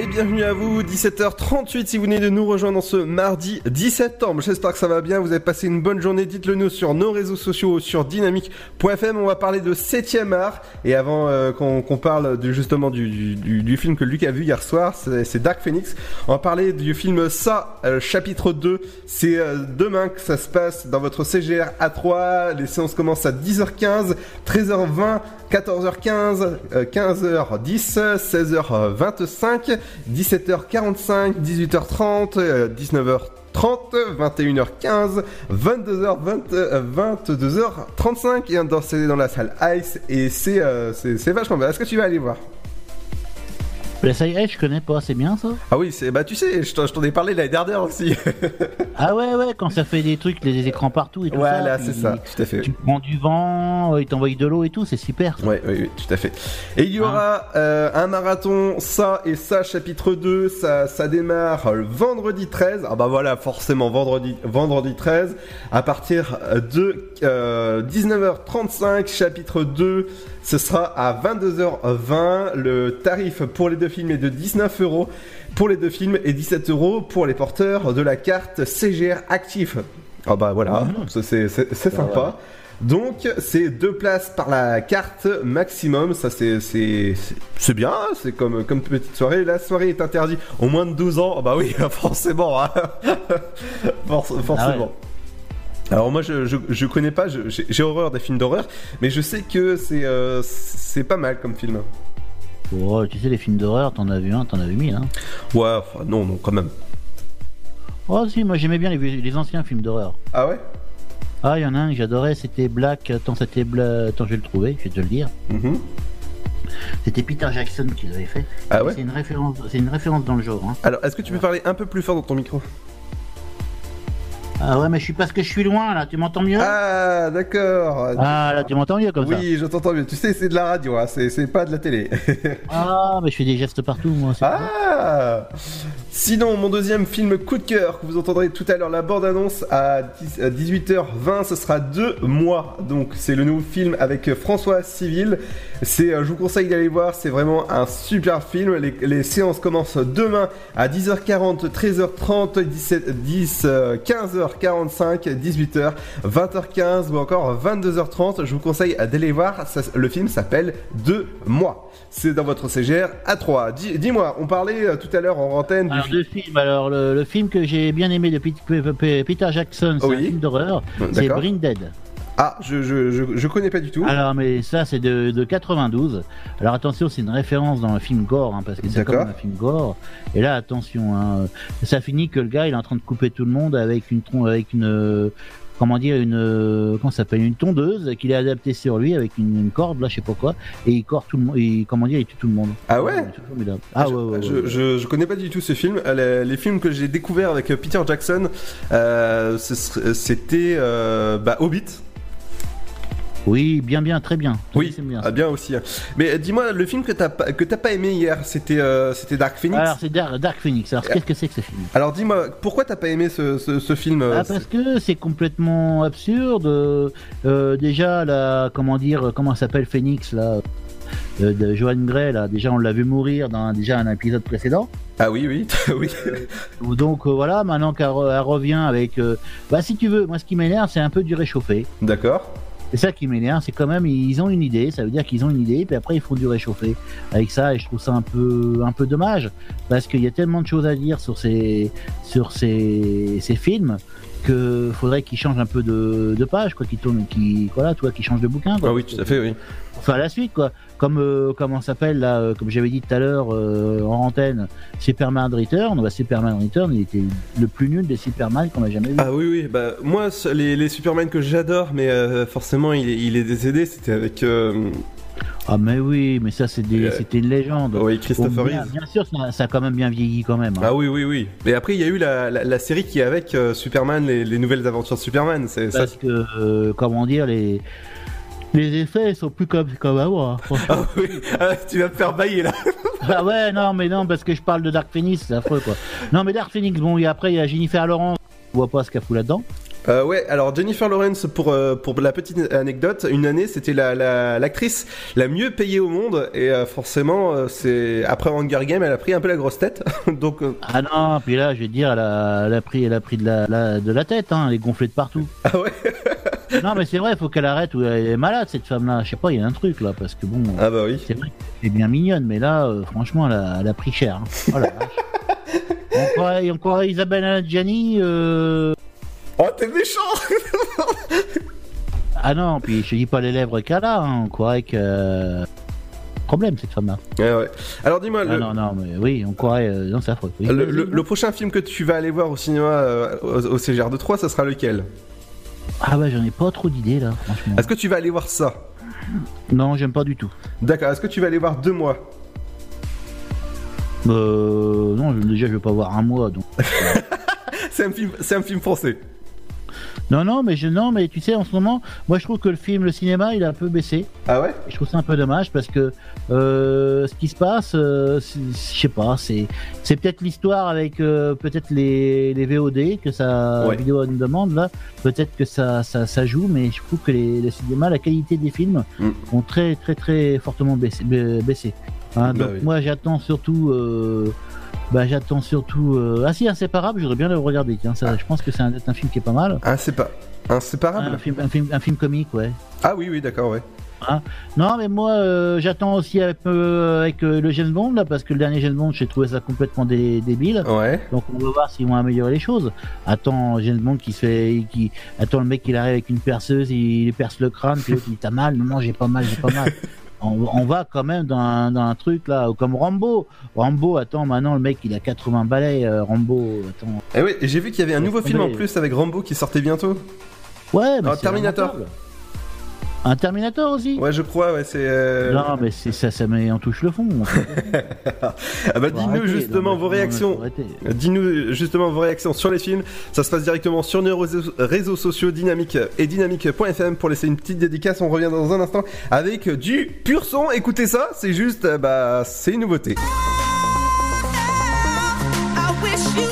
Et bienvenue à vous, 17h38 si vous venez de nous rejoindre ce mardi 10 septembre. J'espère que ça va bien, vous avez passé une bonne journée, dites-le nous sur nos réseaux sociaux, sur dynamique.fm. On va parler de 7ème art. Et avant euh, qu'on parle de, justement du, du- du- film que Luc a vu hier soir, c'est Dark Phoenix, on va parler du film Ça, euh, chapitre 2. C'est euh, demain que ça se passe dans votre CGR A3. Les séances commencent à 10h15, 13h20, 14h15, euh, 15h10, 16h25, 17h45, 18h30, euh, 19h30, 21h15, 22h20, euh, 22h35 et dans, dans la salle Ice et euh, c'est vachement bien. Est-ce que tu vas aller voir? La série Edge, je connais pas, c'est bien ça? Ah oui, c'est bah tu sais, je t'en ai parlé l'année dernière aussi. Ah ouais, ouais, quand ça fait des trucs, les écrans partout et tout ça. Voilà, c'est ça, tout à fait. Tu prends du vent, euh, ils t'envoient de l'eau et tout, c'est super. Ouais, oui, oui, tout à fait. Et il y aura euh, un marathon, ça et ça, chapitre 2, ça, ça démarre le vendredi 13. Ah bah voilà, forcément, vendredi, vendredi 13, à partir de euh, 19h35, chapitre 2, ce sera à 22h20. Le tarif pour les deux films est de 19 euros pour les deux films et 17 euros pour les porteurs de la carte CGR Actif. Ah bah voilà, ça, c'est c'est sympa. Donc c'est deux places par la carte maximum, ça c'est bien, hein, c'est comme comme petite soirée. La soirée est interdite au moins de 12 ans. Ah bah oui, forcément, hein. Forc- forcément. Alors moi je, je, je connais pas, j'ai horreur des films d'horreur, mais je sais que c'est euh, c'est pas mal comme film. Oh, tu sais, les films d'horreur, t'en as vu un, t'en as vu mille. Hein. Ouais, enfin, non, non, quand même. Oh si, moi j'aimais bien les, les anciens films d'horreur. Ah ouais? Ah, il y en a un que j'adorais, c'était Black. Attends, c'était. Attends, je vais le trouver, je vais te le dire. Mhm. C'était Peter Jackson qui l'avait fait. Ah ouais? C'est une référence, une référence dans le genre. hein. Alors, est-ce que tu peux parler un peu plus fort dans ton micro? Ah ouais, mais je suis parce que je suis loin là, tu m'entends mieux? Ah d'accord. Ah là, tu m'entends mieux comme ça Oui, je t'entends mieux. Tu sais, c'est de la radio, hein, c'est pas de la télé. ah, mais je fais des gestes partout moi. Ah Sinon, mon deuxième film coup de cœur que vous entendrez tout à l'heure, la bande-annonce à 18h20, ce sera deux mois. Donc c'est le nouveau film avec François Civil. Euh, je vous conseille d'aller voir, c'est vraiment un super film. Les, les, séances commencent demain à 10h40, 13h30, 17, 10, 15h. 45, 18h, 20h15 ou encore 22h30. Je vous conseille d'aller voir. Le film s'appelle Deux mois. C'est dans votre CGR à 3. Dis-moi, on parlait euh, tout à l'heure en antenne du film. Alors, le, film que j'ai bien aimé de Peter Jackson, c'est un film d'horreur, c'est Brain Dead. Ah, je, je, je, je connais pas du tout. Alors, mais ça, c'est de, de 92. Alors, attention, c'est une référence dans un film gore, hein, parce que c'est comme un film gore. Et là, attention, hein, ça finit que le gars, il est en train de couper tout le monde avec une avec une, comment dire, une, comment s'appelle, une tondeuse qu'il a adaptée sur lui avec une, une corde, là, je sais pas quoi, et il corde tout le monde, et comment dire, il tue tout le monde. Ah ouais. Ah ouais, ouais, ouais, je, ouais. je, je connais pas du tout ce film. Les, les films que j'ai découverts avec Peter Jackson, euh, c'était euh, bah, Hobbit. Oui, bien, bien, très bien. Oui, c'est bien. ah, bien aussi. hein. Mais euh, dis-moi, le film que t'as pas, que t'as pas aimé hier, c'était euh, c'était Dark Phoenix. Alors, c'est Dark, Dark Phoenix. Alors, qu'est-ce que c'est que ce film? Alors dis-moi, pourquoi t'as pas aimé ce, ce, ce film euh, Ah, parce que c'est complètement absurde. Euh, déjà, la, comment dire, comment s'appelle Phoenix là euh, de Johan Gray là? Déjà, on l'a vu mourir dans déjà un épisode précédent. Ah oui, oui, oui. Donc euh, voilà, maintenant qu'elle re- elle revient avec, euh, bah si tu veux, moi ce qui m'énerve, c'est un peu du réchauffé. D'accord. C'est ça qui m'énerve, c'est quand même ils ont une idée, ça veut dire qu'ils ont une idée, puis après ils font du réchauffé avec ça, et je trouve ça un peu un peu dommage parce qu'il y a tellement de choses à dire sur ces sur ces, ces films que faudrait qu'ils changent un peu de, de page, quoi, qu'ils tournent, qui voilà, toi, qui changent de bouquin. Quoi. Ah oui, tout à fait, oui. Enfin la suite, quoi. Comme euh, comment s'appelle là, euh, comme j'avais dit tout à l'heure euh, en antenne, Superman Return. Bah, Superman Return, il était le plus nul des Superman qu'on a jamais vu. Ah oui, oui, bah moi, les, les Superman que j'adore, mais euh, forcément il, est- il est décédé, c'était avec. Ah mais oui, mais ça Euh, c'était une légende. oui, Christopher bien, Reeve. bien sûr, ça, ça a quand même bien vieilli quand même. hein. Ah oui, oui, oui. Mais après, il y a eu la, la, la série qui est avec euh, Superman, les, les nouvelles aventures de Superman. C'est ça. Parce que euh, comment dire les les effets sont plus comme comme avant. hein, franchement. Ah oui, ah, tu vas me faire bailler là. ah ouais, non mais non parce que je parle de Dark Phoenix, c'est affreux quoi. Non mais Dark Phoenix, bon et après il y a Jennifer Lawrence, on voit pas ce qu'elle fout là-dedans. Euh, ouais, alors Jennifer Lawrence, pour, euh, pour la petite anecdote, une année c'était la, la, l'actrice la mieux payée au monde et euh, forcément, euh, c'est après Hunger Game, elle a pris un peu la grosse tête. Donc, Ah non, puis là je vais te dire, elle a, elle a pris, elle a pris de la, la- de la tête, hein, elle est gonflée de partout. Ah ouais? Non mais c'est vrai, faut qu'elle arrête ou elle est malade cette femme-là. Je sais pas, il y a un truc là parce que bon. Ah bah oui. C'est vrai qu'elle est bien mignonne, mais là franchement elle a, elle a pris cher. hein. Oh la vache. on, croirait, on croirait Isabelle Adjani. Euh... Oh t'es méchant Ah non, puis je te dis pas les lèvres qu'elle a, hein, on croirait que. Problème cette femme-là. Ouais, ouais. Alors dis-moi, Ah le, non, non, mais oui, on croirait. euh, non, c'est affreux. Oui, le, vas-y. le- le prochain film que tu vas aller voir au cinéma euh, au, au CGR de 3, ça sera lequel? Ah bah j'en ai pas trop d'idées là, franchement. Est-ce que tu vas aller voir ça? Non, j'aime pas du tout. D'accord, est-ce que tu vas aller voir deux mois? Euh, non, déjà je vais pas voir un mois donc. C'est un film, un film français. Non, non, mais je, non, mais tu sais, en ce moment, moi je trouve que le film, le cinéma, il a un peu baissé. Ah ouais? Je trouve ça un peu dommage parce que euh, ce qui se passe, euh, je sais pas, c'est c'est peut-être l'histoire avec euh, peut-être les, les VOD que ça Ouais. vidéo on demande là, peut-être que ça, ça ça joue, mais je trouve que les, les cinémas, la qualité des films Mm. ont très très très fortement baissé. ba- baissé. Hein, Bah donc oui. moi j'attends surtout. Bah, j'attends surtout. euh, Ah si, Inséparable, j'aurais bien le regarder. Tiens, ça, je pense que c'est un, un film qui est pas mal. Ah, pas. Inséparable Un film, un film, un film comique, ouais. Ah oui, oui, d'accord, ouais. Hein non, mais moi, euh, j'attends aussi avec, euh, avec euh, le James Bond, là, parce que le dernier James Bond, j'ai trouvé ça complètement dé- débile. Ouais. Donc, on va voir s'ils vont améliorer les choses. Attends, James Bond qui se fait. Qui... Attends, le mec, il arrive avec une perceuse, il, il perce le crâne, puis l'autre, il dit T'as mal Non, non, j'ai pas mal, j'ai pas mal. On, on va quand même dans un, dans un truc là, comme Rambo. Rambo, attends, maintenant le mec il a 80 balais. euh, Rambo, attends. Eh oui, j'ai vu qu'il y avait un nouveau film en plus avec Rambo qui sortait bientôt. Ouais, mais Terminator. Un Terminator aussi Ouais, je crois, ouais, c'est. euh, Non, mais c'est ça, ça met en touche le fond. en fait. Ah bah dis-nous justement non, vos réactions. Dis-nous justement vos réactions sur les films. Ça se passe directement sur nos réseaux, réseaux sociaux Dynamique et dynamique.fm pour laisser une petite dédicace. On revient dans un instant avec du pur son. Écoutez ça, c'est juste, euh, bah, c'est une nouveauté.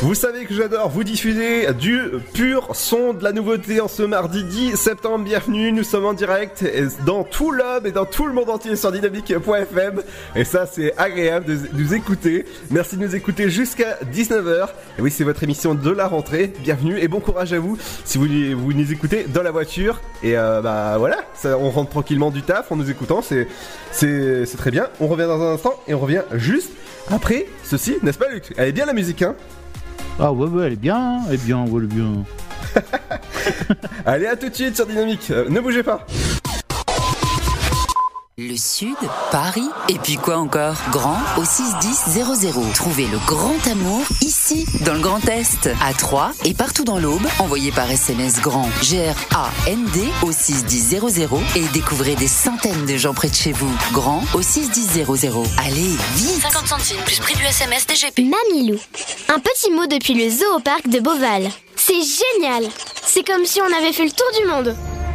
Vous savez que j'adore vous diffuser du pur son de la nouveauté en ce mardi 10 septembre. Bienvenue, nous sommes en direct dans tout l'homme et dans tout le monde entier sur dynamique.fm. Et ça, c'est agréable de nous écouter. Merci de nous écouter jusqu'à 19h. Et oui, c'est votre émission de la rentrée. Bienvenue et bon courage à vous si vous, vous nous écoutez dans la voiture. Et euh, bah voilà, on rentre tranquillement du taf en nous écoutant. C'est très bien. On revient dans un instant et on revient juste après ceci, n'est-ce pas, Luc? Elle est bien la musique, hein? Ah ouais, ouais, elle est bien, elle est bien, ouais, elle est bien. Allez, à tout de suite sur Dynamique. Euh, ne bougez pas. Le Sud, Paris, et puis quoi encore? Grand au 61000. Trouvez le grand amour ici, dans le Grand Est, à Troyes et partout dans l'Aube. Envoyez par SMS grand G-R-A-N-D au 61000 et découvrez des centaines de gens près de chez vous. Grand au 61000. Allez, vite 50 centimes plus prix du SMS DGP. Mamilou. Un petit mot depuis le zoo au parc de Beauval. C'est génial C'est comme si on avait fait le tour du monde.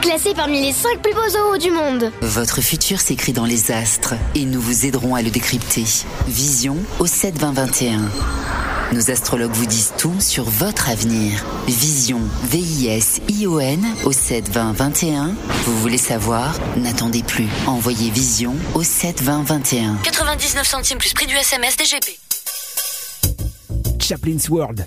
Classé parmi les 5 plus beaux zoos du monde. Votre futur s'écrit dans les astres et nous vous aiderons à le décrypter. Vision au 7 20 21. Nos astrologues vous disent tout sur votre avenir. Vision, V-I-S-I-O-N au 7 20 21. Vous voulez savoir? N'attendez plus. Envoyez Vision au 7 20 21. 99 centimes plus prix du SMS DGP. Chaplin's World.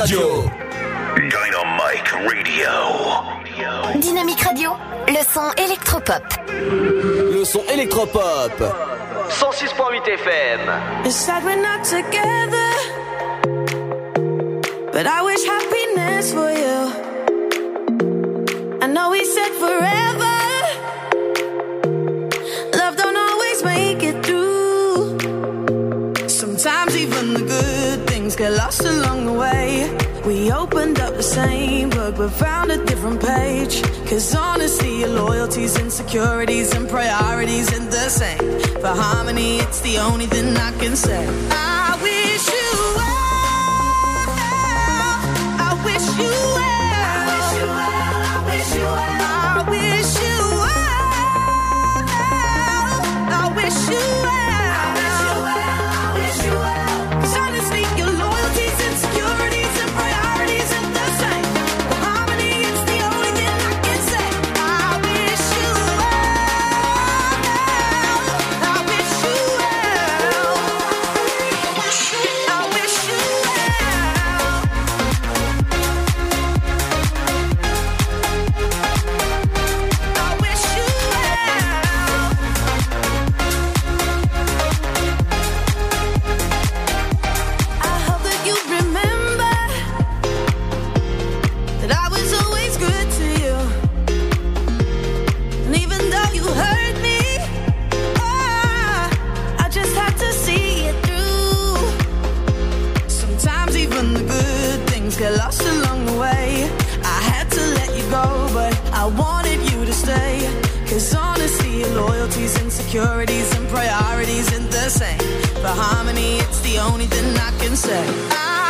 Radio. Dynamite Radio. Dynamique Radio, le son électropop. Le son électropop. 106.8 FM. It's sad we're not together, but I wish happiness for you. I know we said forever. Love don't always make it through. Sometimes even the good things get lost along the way. We opened up the same book but found a different page. Cause honestly, your loyalties, insecurities, and priorities ain't the same. For harmony, it's the only thing I can say. I wish you well. I wish you well. It's the only thing I can say. I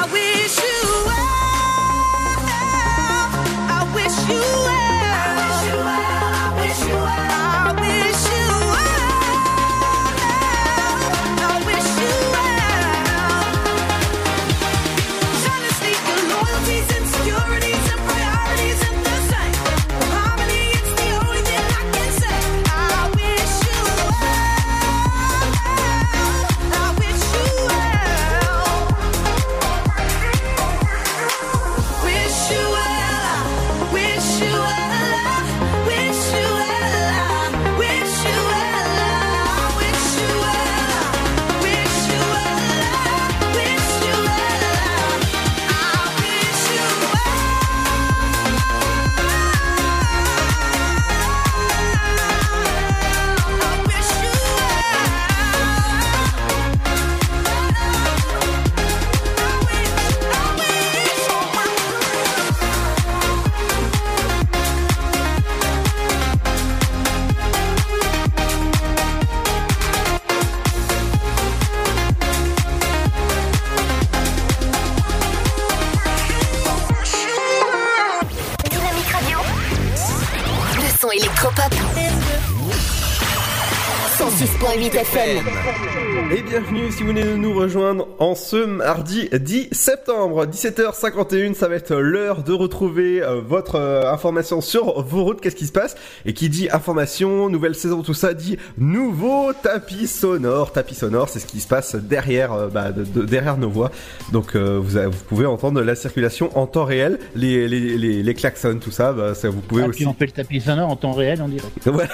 bienvenue si vous venez de nous rejoindre en ce mardi 10 septembre, 17h51, ça va être l'heure de retrouver euh, votre euh, information sur vos routes, qu'est-ce qui se passe? Et qui dit information, nouvelle saison, tout ça, dit nouveau tapis sonore. Tapis sonore, c'est ce qui se passe derrière, euh, bah, de- de- derrière nos voix. Donc euh, vous, avez- vous pouvez entendre la circulation en temps réel, les, les, les, les klaxons, tout ça, bah, ça vous pouvez Ah, aussi... puis on fait le tapis sonore en temps réel, on dirait. Voilà,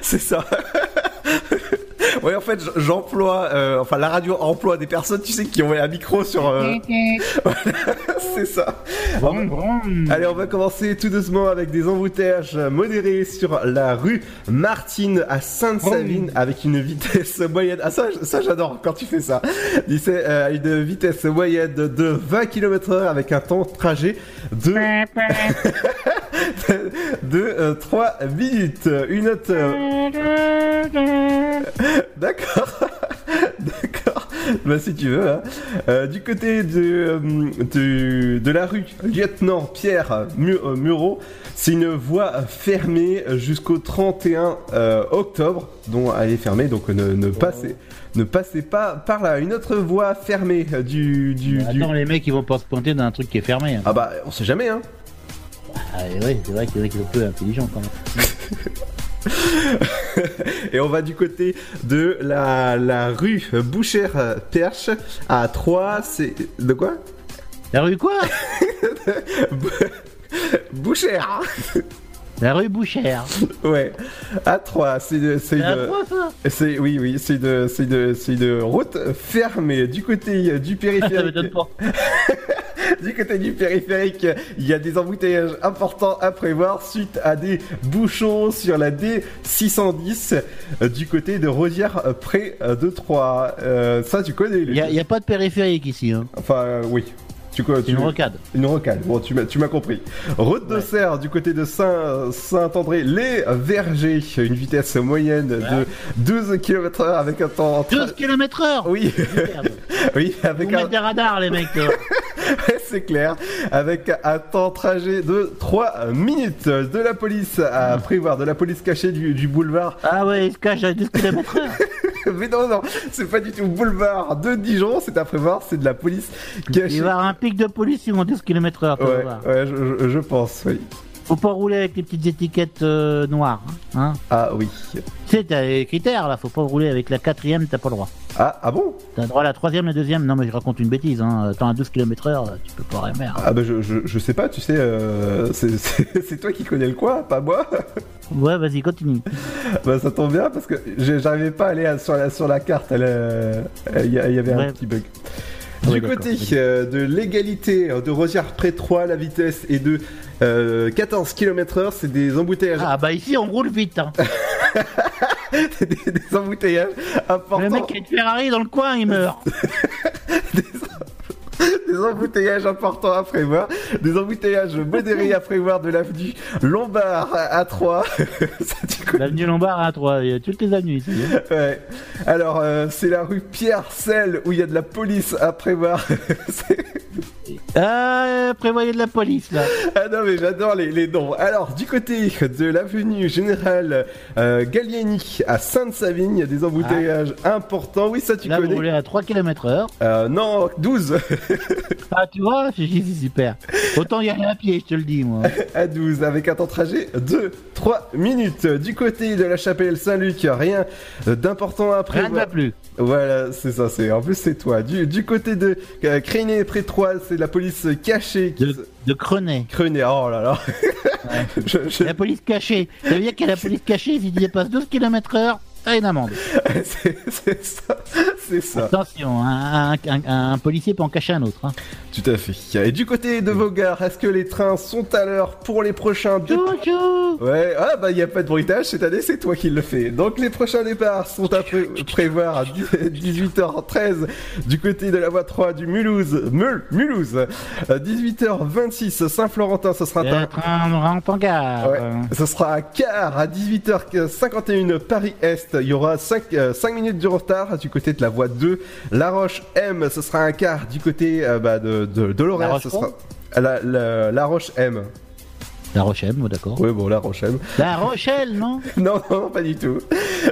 c'est ça. Ouais, en fait, j'emploie, euh, enfin, la radio emploie des personnes, tu sais, qui ont un micro sur. euh, voilà, c'est ça. Allez, on va commencer tout doucement avec des embouteillages modérés sur la rue Martine à Sainte-Savine avec une vitesse moyenne. Ah, ça, ça j'adore quand tu fais ça. Dis, c'est, euh, une vitesse moyenne de 20 km/h avec un temps de trajet de. de 3 minutes. Une note. D'accord. D'accord. Bah si tu veux. hein. Euh, du côté de, euh, du- de la rue Lieutenant Pierre euh, Mureau, c'est une voie fermée jusqu'au 31 euh, octobre, dont elle est fermée, donc ne, ne passez, ne passez pas par là. Une autre voie fermée du... Attends, les mecs, ils vont pas se pointer dans un truc qui est fermé. hein. Ah bah on sait jamais hein. Ah, ouais, c'est vrai qu'il y en a qui sont peu intelligents quand même. Et on va du côté de la, la rue Bouchère-Perche à 3, c'est... De quoi? La rue quoi? Bouchère La rue Bouchère. Ouais, à 3, c'est de- c'est C'est oui oui, c'est de c'est de c'est une route fermée du côté du périphérique. du côté du périphérique, il y a des embouteillages importants à prévoir suite à des bouchons sur la D610 euh, du côté de Rosière euh, près euh, de Troyes. Euh, ça tu connais Il n'y a, il y a pas de périphérique ici. Hein. Enfin, euh, oui. Tu, co- tu- une rocade. Une rocade. Bon, tu m'as, tu m'as compris. Route de Serre du côté de Saint, Saint-André, les Vergers, une vitesse moyenne de 12 km heure avec un temps... 12 km heure Oui. oui, avec Vous un... des radars, les mecs. c'est clair. Avec un temps trajet de 3 minutes de la police à prévoir, de la police cachée du, du boulevard. Ah ouais, il se cache à 12 km heure. Mais non, non, c'est pas du tout boulevard de Dijon, c'est à prévoir, c'est de la police cachée. Il va y avoir un pic de police sur 12 km heure. tu vas Ouais, ouais, je, je- je pense, oui. Faut pas rouler avec les petites étiquettes euh, noires. Hein Ah oui. tu sais, t'as les critères là, faut pas rouler avec la quatrième, t'as pas le droit. Ah, ah bon? T'as le droit à la troisième, la deuxième. Non, mais je raconte une bêtise. Hein. T'as un 12 km heure, tu peux pas rien faire. Ah bah je, je, je sais pas, tu sais, euh, c'est- c'est c'est toi qui connais le coin, pas moi. Ouais, vas-y, continue. bah ça tombe bien parce que j'ai- j'arrivais pas à aller à- sur la, sur la carte, elle, euh, il y, avait un petit bug. Ouais, Du côté euh, de l'égalité euh, de Rosière près 3, la vitesse est de euh, 14 km/h, c'est des embouteillages. Ah bah ici on roule vite. Hein. des, des embouteillages importants. Le mec qui a une Ferrari dans le coin, il meurt. des embouteillages importants à prévoir, des embouteillages modérés à prévoir de l'avenue Lombard à 3. L'avenue Lombard à 3, il y a toutes les avenues ici. hein. Ouais. Alors, euh, c'est la rue Pierre-Celle où il y a de la police à prévoir. Ah, prévoyez de la police là. Ah non mais j'adore les, les noms. Alors du côté de l'avenue Générale euh, Gallieni à Sainte-Savine, il y a des embouteillages importants. Oui ça tu Là, vous connais. roulez à 3 km heure. Euh, non 12 Ah, tu vois, c'est c'est super. Autant y aller à pied, je te le dis, moi. à 12 avec un temps de trajet de 3 minutes. Du côté de la chapelle Saint-Luc, rien d'important à prévoir. Rien ne va plus. Voilà, c'est ça, c'est en plus c'est toi. Du, du côté de euh, Créné près de Troyes, la police cachée qui De, de Crenay. Crenay, oh là là. Je- je- La police cachée. Ça veut dire qu'il y a la police cachée, si tu dépasses 12 km heure, t'as une amende. c'est ça, c'est ça. Attention, un, un- policier peut en cacher un autre. hein. Tout à fait. Et du côté de Vaugard, est-ce que les trains sont à l'heure pour les prochains Chouchou Ouais, ah bah il n'y a pas de bruitage cette année, c'est toi qui le fais. Donc les prochains départs sont à pré- prévoir à 18h13 du côté de la voie 3 du Mulhouse, Mulhouse. À 18h26 Saint-Florentin, ce sera un train rentre en gare. Ouais, ce sera à quart à 18h51 Paris-Est. Il y aura 5, minutes de retard du côté de la voie 2. La Roche M, ce sera un quart du côté euh, bah, de, de, de l'horaire. La Ce Roche sera la, la, la Roche M. La Rochelle, moi, d'accord. Oui, bon, la Roche M. La Rochelle, non Non, non, pas du tout.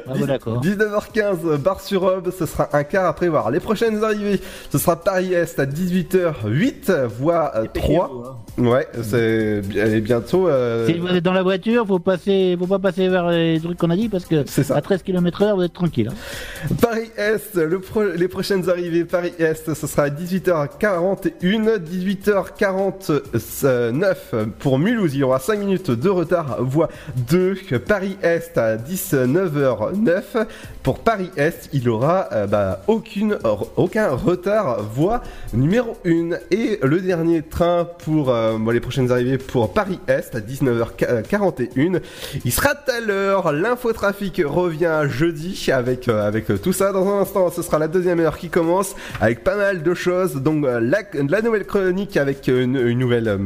Ah, bon, d'accord. 19h15, Bar-sur-Aube, ce sera un quart à prévoir. Les prochaines arrivées, ce sera Paris-Est à 18h08, voie euh, 3. Ouais, c'est elle est bientôt. euh, Si vous êtes dans la voiture, faut passer, faut pas passer vers les trucs qu'on a dit parce que à 13 km heure, vous êtes tranquille. hein. Paris-Est, le pro- les prochaines arrivées Paris-Est, ce sera à 18h41, 18h49 pour Mulhouse, aura 5 minutes de retard, voie 2, Paris-Est à 19h09, pour Paris-Est, il aura euh, bah, aucune, aucun retard, voie numéro 1, et le dernier train pour euh, les prochaines arrivées pour Paris-Est à 19h41, il sera à l'heure, l'infotrafic revient jeudi avec, euh, avec tout ça. Dans un instant, ce sera la deuxième heure qui commence avec pas mal de choses. Donc la, nouvelle chronique avec une nouvelle...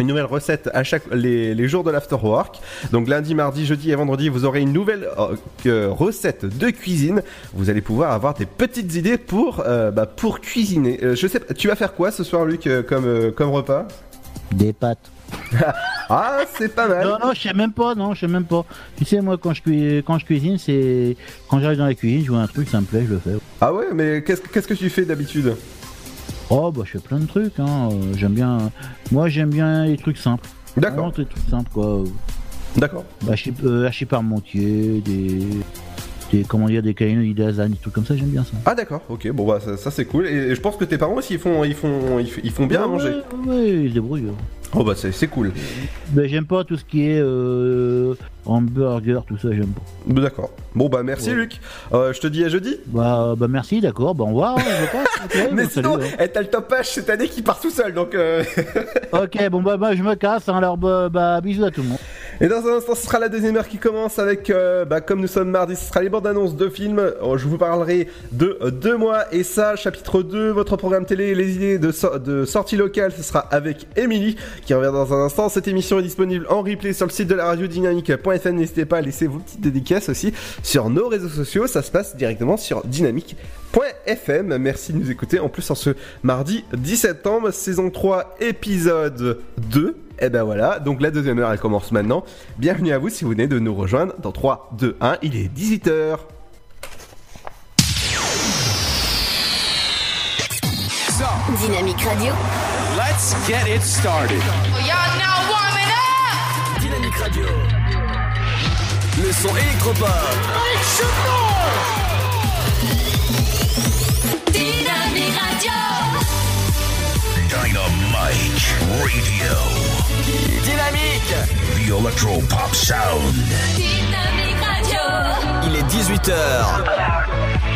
une nouvelle recette à chaque les, les jours de l'afterwork. Donc lundi, mardi, jeudi et vendredi, vous aurez une nouvelle euh, recette de cuisine. Vous allez pouvoir avoir des petites idées pour euh, bah, pour cuisiner. Euh, je sais, tu vas faire quoi ce soir, Luc, comme euh, comme repas? Des pâtes. ah, c'est pas mal. Non, non, je sais même pas, non, je sais même pas. Tu sais, moi, quand je, quand je cuisine, c'est. Quand j'arrive dans la cuisine, je vois un truc, ça me plaît, je le fais. Ah ouais, mais qu'est-ce qu'est-ce que tu fais d'habitude? Oh, bah, je fais plein de trucs, hein. euh, J'aime bien. Moi, j'aime bien les trucs simples. D'accord. Des trucs simples, quoi. D'accord. Bah, euh, hachis parmentier, des. Des, comment dire, des cailloux, des lasagnes, des trucs comme ça, j'aime bien ça. Ah d'accord, ok, bon bah ça, ça, c'est cool. Et je pense que tes parents aussi ils font ils font ils, font bien à manger. Ouais, ouais, ils se débrouillent. Oh bah c'est c'est cool. J'aime pas tout ce qui est euh, hamburger, tout ça, j'aime pas. Bah, D'accord. Bon bah merci Ouais. Luc. Euh, je te dis à jeudi. Bah, bah merci, d'accord, bah au revoir. hein, je passe, ok, Mais bon, sinon, hein. eh, t'as le top page cette année qui part tout seul donc. euh, Ok, bon bah, bah, je me casse, hein, alors bah, bah, bisous à tout le monde. Et dans un instant, ce sera la deuxième heure qui commence avec, bah, comme nous sommes mardi, ce sera les bandes annonces de films. Euh, Je vous parlerai de deux mois et ça, chapitre 2, votre programme télé, les idées de, so- de sortie locale, ce sera avec Émilie qui revient dans un instant. Cette émission est disponible en replay sur le site de la radio dynamique.fm. N'hésitez pas à laisser vos petites dédicaces aussi sur nos réseaux sociaux. Ça se passe directement sur dynamique.fm. Merci de nous écouter. En plus, en ce mardi 10 septembre, saison 3, épisode 2. Et ben voilà, donc la deuxième heure elle commence maintenant. Bienvenue à vous si vous venez de nous rejoindre dans 3, 2, 1, il est 18h. Dynamique Radio. Let's get it started. Y'all now warming up. Dynamique Radio. Le son électropop. Dynamique Radio. Dynamite Radio. Dynamique. The Electro Pop Sound. Dynamique Radio. Il est 18h.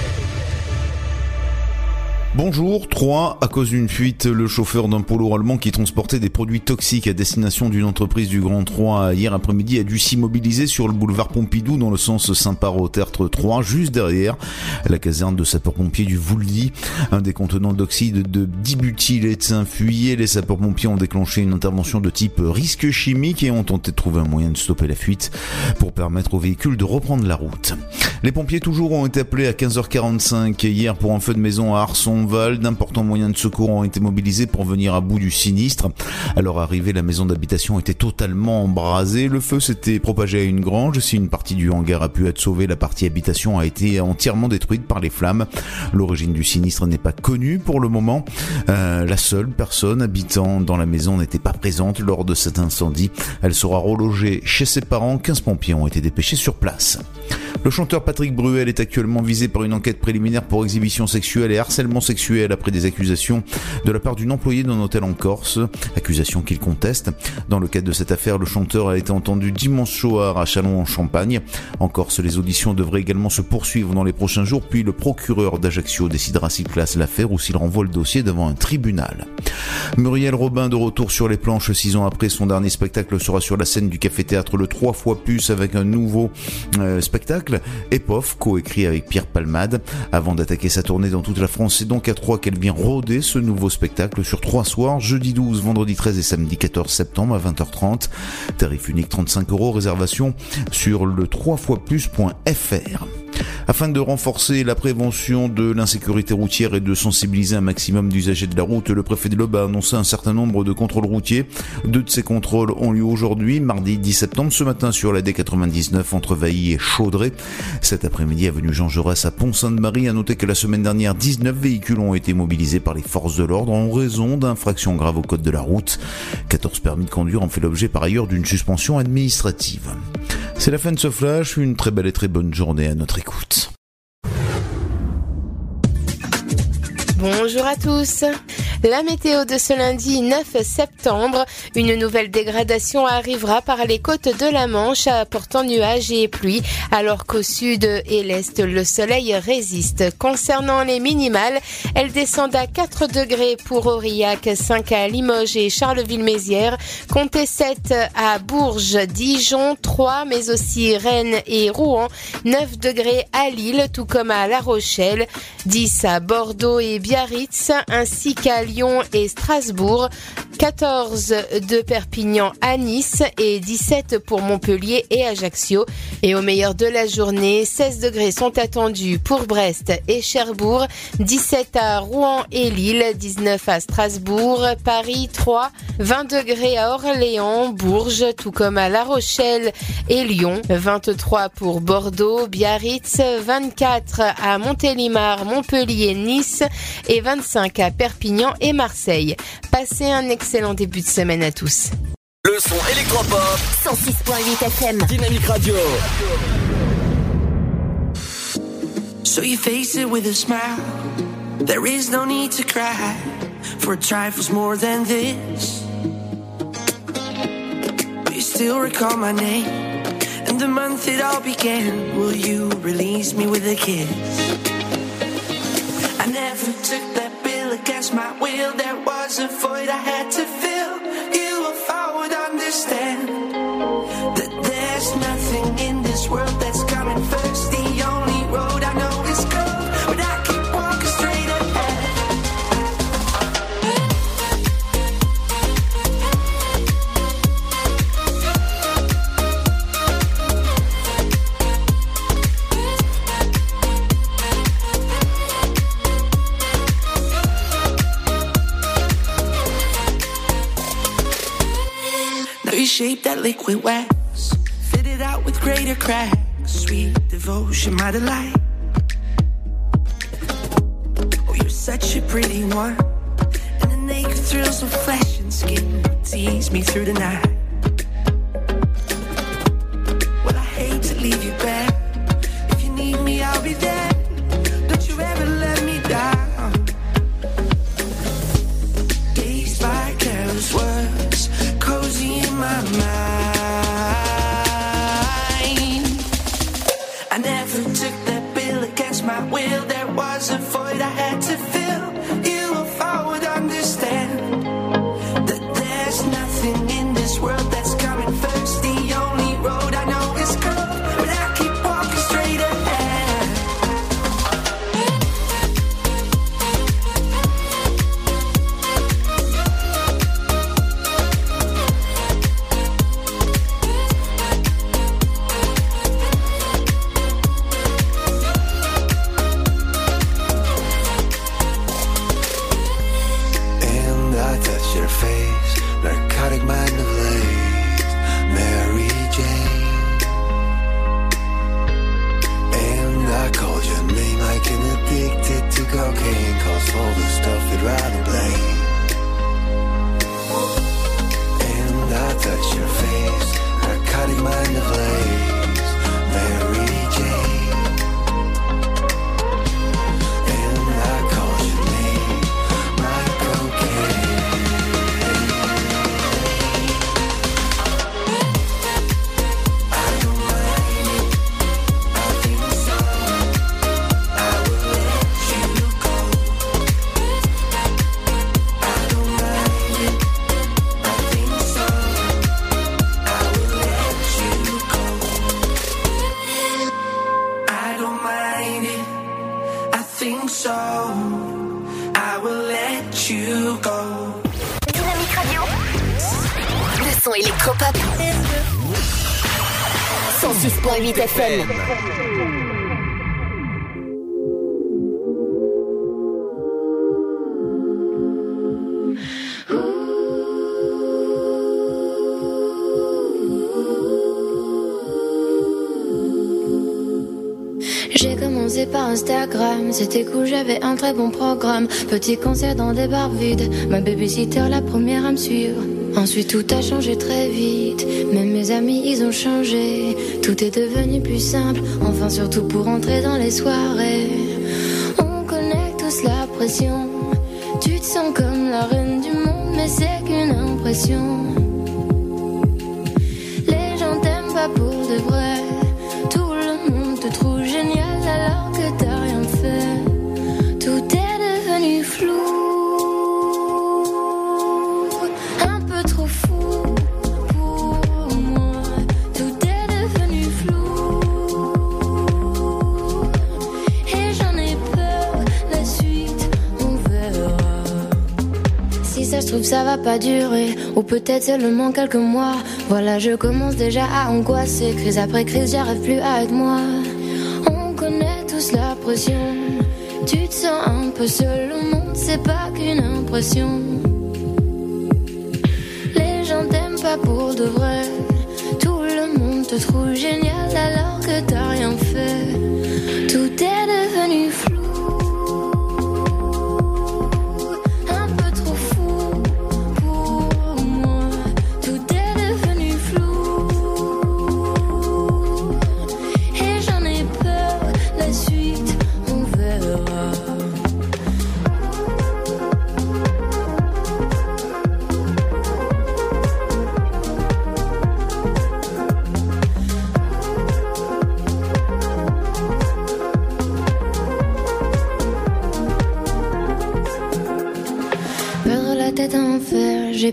Bonjour, 3. À cause d'une fuite, le chauffeur d'un polo allemand qui transportait des produits toxiques à destination d'une entreprise du Grand 3 hier après-midi a dû s'immobiliser sur le boulevard Pompidou dans le sens Saint-Paro Tertre 3, juste derrière la caserne de sapeurs-pompiers du Vouldy. Un des contenants d'oxyde de dibutylèthin fuyait. Les sapeurs-pompiers ont déclenché une intervention de type risque chimique et ont tenté de trouver un moyen de stopper la fuite pour permettre au véhicule de reprendre la route. Les pompiers toujours ont été appelés à 15h45 hier pour un feu de maison à Arson D'importants moyens de secours ont été mobilisés pour venir à bout du sinistre. À leur arrivée, la maison d'habitation était totalement embrasée. Le feu s'était propagé à une grange. Si une partie du hangar a pu être sauvée, la partie habitation a été entièrement détruite par les flammes. L'origine du sinistre n'est pas connue pour le moment. Euh, la seule personne habitant dans la maison n'était pas présente lors de cet incendie. Elle sera relogée chez ses parents. 15 pompiers ont été dépêchés sur place. Le chanteur Patrick Bruel est actuellement visé par une enquête préliminaire pour exhibition sexuelle et harcèlement sexuel après des accusations de la part d'une employée d'un hôtel en Corse, accusation qu'il conteste. Dans le cadre de cette affaire, le chanteur a été entendu dimanche soir à Chalon en Champagne. En Corse, les auditions devraient également se poursuivre dans les prochains jours, puis le procureur d'Ajaccio décidera s'il classe l'affaire ou s'il renvoie le dossier devant un tribunal. Muriel Robin de retour sur les planches six ans après son dernier spectacle sera sur la scène du café-théâtre le trois fois plus avec un nouveau euh, spectacle, Epof, coécrit avec Pierre Palmade. Avant d'attaquer sa tournée dans toute la France, c'est donc à Troyes qu'elle vient rôder ce nouveau spectacle sur trois soirs, jeudi 12, vendredi 13 et samedi 14 septembre à 20h30. Tarif unique 35 euros, réservation sur le 3 fois plus.fr. Afin de renforcer la prévention de l'insécurité routière et de sensibiliser un maximum d'usagers de la route, le préfet de l'Aube a annoncé un certain nombre de contrôles routiers. Deux de ces contrôles ont lieu aujourd'hui, mardi 10 septembre, ce matin sur la D99 entre Vailly et Chaudray. Cet après-midi, avenue Jean Jaurès à Pont-Sainte-Marie, a noté que la semaine dernière, 19 véhicules ont été mobilisés par les forces de l'ordre en raison d'infractions graves au code de la route. 14 permis de conduire ont fait l'objet par ailleurs d'une suspension administrative. C'est la fin de ce flash, une très belle et très bonne journée à notre écoute. Bonjour à tous. La météo de ce lundi 9 septembre, une nouvelle dégradation arrivera par les côtes de la Manche apportant nuages et pluie, alors qu'au sud et l'est, le soleil résiste. Concernant les minimales, elles descendent à 4 degrés pour Aurillac, 5 à Limoges et Charleville-Mézières, comptez 7 à Bourges, Dijon, 3, mais aussi Rennes et Rouen, 9 degrés à Lille, tout comme à La Rochelle, 10 à Bordeaux et Biarritz, ainsi qu'à Lyon et Strasbourg, 14 de Perpignan à Nice et 17 pour Montpellier et Ajaccio. Et au meilleur de la journée, 16 degrés sont attendus pour Brest et Cherbourg, 17 à Rouen et Lille, 19 à Strasbourg, Paris 3, 20 degrés à Orléans, Bourges, tout comme à La Rochelle et Lyon, 23 pour Bordeaux, Biarritz, 24 à Montélimar, Montpellier, Nice et 25 à Perpignan et Marseille. Passez un excellent début de semaine à tous. Le son électropop 106.8 FM. Dynamique Radio. So you face it with a smile. There is no need to cry for trifles more than this. You still recall my name and the month it all began. Will you release me with a kiss? I never took that bill against my will. There was a void I had to fill. You, if I would understand that there's nothing in this world that's coming first. Shape that liquid wax, fit it out with greater cracks. Sweet devotion, my delight. Oh, you're such a pretty one, and the naked thrills of flesh and skin tease me through the night. Well, I hate to leave you back. If you need me, I'll be there. C'était cool, j'avais un très bon programme. Petit concert dans des bars vides, ma babysitter la première à me suivre. Ensuite tout a changé très vite, même mes amis ils ont changé. Tout est devenu plus simple, enfin surtout pour entrer dans les soirées. Peut-être seulement quelques mois. Voilà, je commence déjà à angoisser. Crise après crise, j'arrive plus à être moi. On connaît tous la pression. Tu te sens un peu seul. Le monde, c'est pas qu'une impression. Les gens t'aiment pas pour de vrai. Tout le monde te trouve génial alors que t'as rien fait.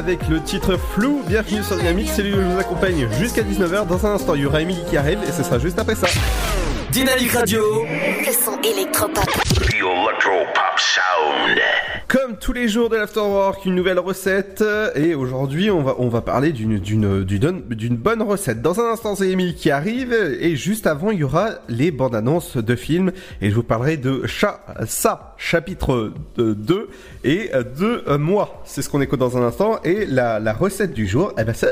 Avec le titre Flou, bienvenue sur Dynamique, c'est lui que je vous accompagne jusqu'à 19h. Dans un instant, il y aura Emily qui arrive et ce sera juste après ça. Dynamique Radio. Le son électropop. The Electro Pop Sound. Comme tous les jours de l'Afterwork, une nouvelle recette. Et aujourd'hui, on va, on va parler d'une, d'une, d'une, d'une bonne recette. Dans un instant, c'est Emily qui arrive. Et juste avant, il y aura les bandes annonces de films. Et je vous parlerai de Chat, ça, chapitre 2 et de moi. C'est ce qu'on écoute dans un instant. Et la, la recette du jour, eh ben, ça,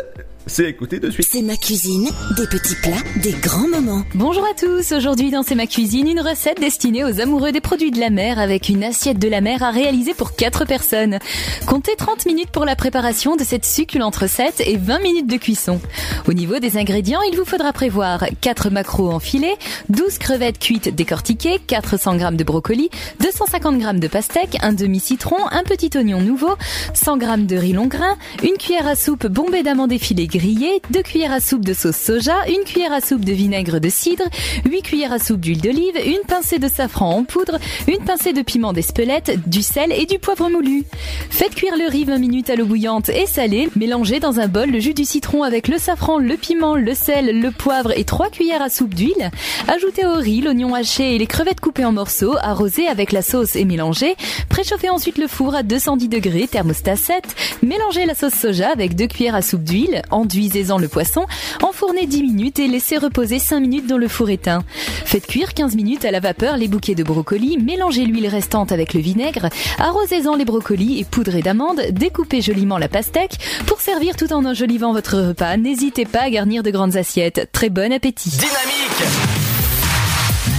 c'est écouter de suite. C'est ma cuisine, des petits plats, des grands moments. Bonjour à tous, aujourd'hui dans C'est ma cuisine, une recette destinée aux amoureux des produits de la mer avec une assiette de la mer à réaliser pour 4 personnes. Comptez 30 minutes pour la préparation de cette succulente recette et 20 minutes de cuisson. Au niveau des ingrédients, il vous faudra prévoir 4 maquereaux en filet, 12 crevettes cuites décortiquées, 400 g de brocoli, 250 g de pastèque, un demi-citron, un petit oignon nouveau, 100 g de riz long grain, une cuillère à soupe bombée d'amandes effilées grillées, 2 cuillères à soupe de sauce soja, une cuillère à soupe de vinaigre de cidre, 8 cuillères à soupe d'huile d'olive, une pincée de safran en poudre, une pincée de piment d'Espelette, du sel et du poivre Faites cuire le riz 20 minutes à l'eau bouillante et salée. Mélangez dans un bol le jus du citron avec le safran, le piment, le sel, le poivre et 3 cuillères à soupe d'huile. Ajoutez au riz l'oignon haché et les crevettes coupées en morceaux, arrosez avec la sauce et mélangez. Préchauffez ensuite le four à 210 degrés, thermostat 7. Mélangez la sauce soja avec 2 cuillères à soupe d'huile. En Enduisez-en le poisson, enfournez 10 minutes et laissez reposer 5 minutes dans le four éteint. Faites cuire 15 minutes à la vapeur les bouquets de brocolis, mélangez l'huile restante avec le vinaigre, les brocolis et poudrez d'amandes, découpez joliment la pastèque. Pour servir tout en enjolivant votre repas, n'hésitez pas à garnir de grandes assiettes. Très bon appétit. Dynamique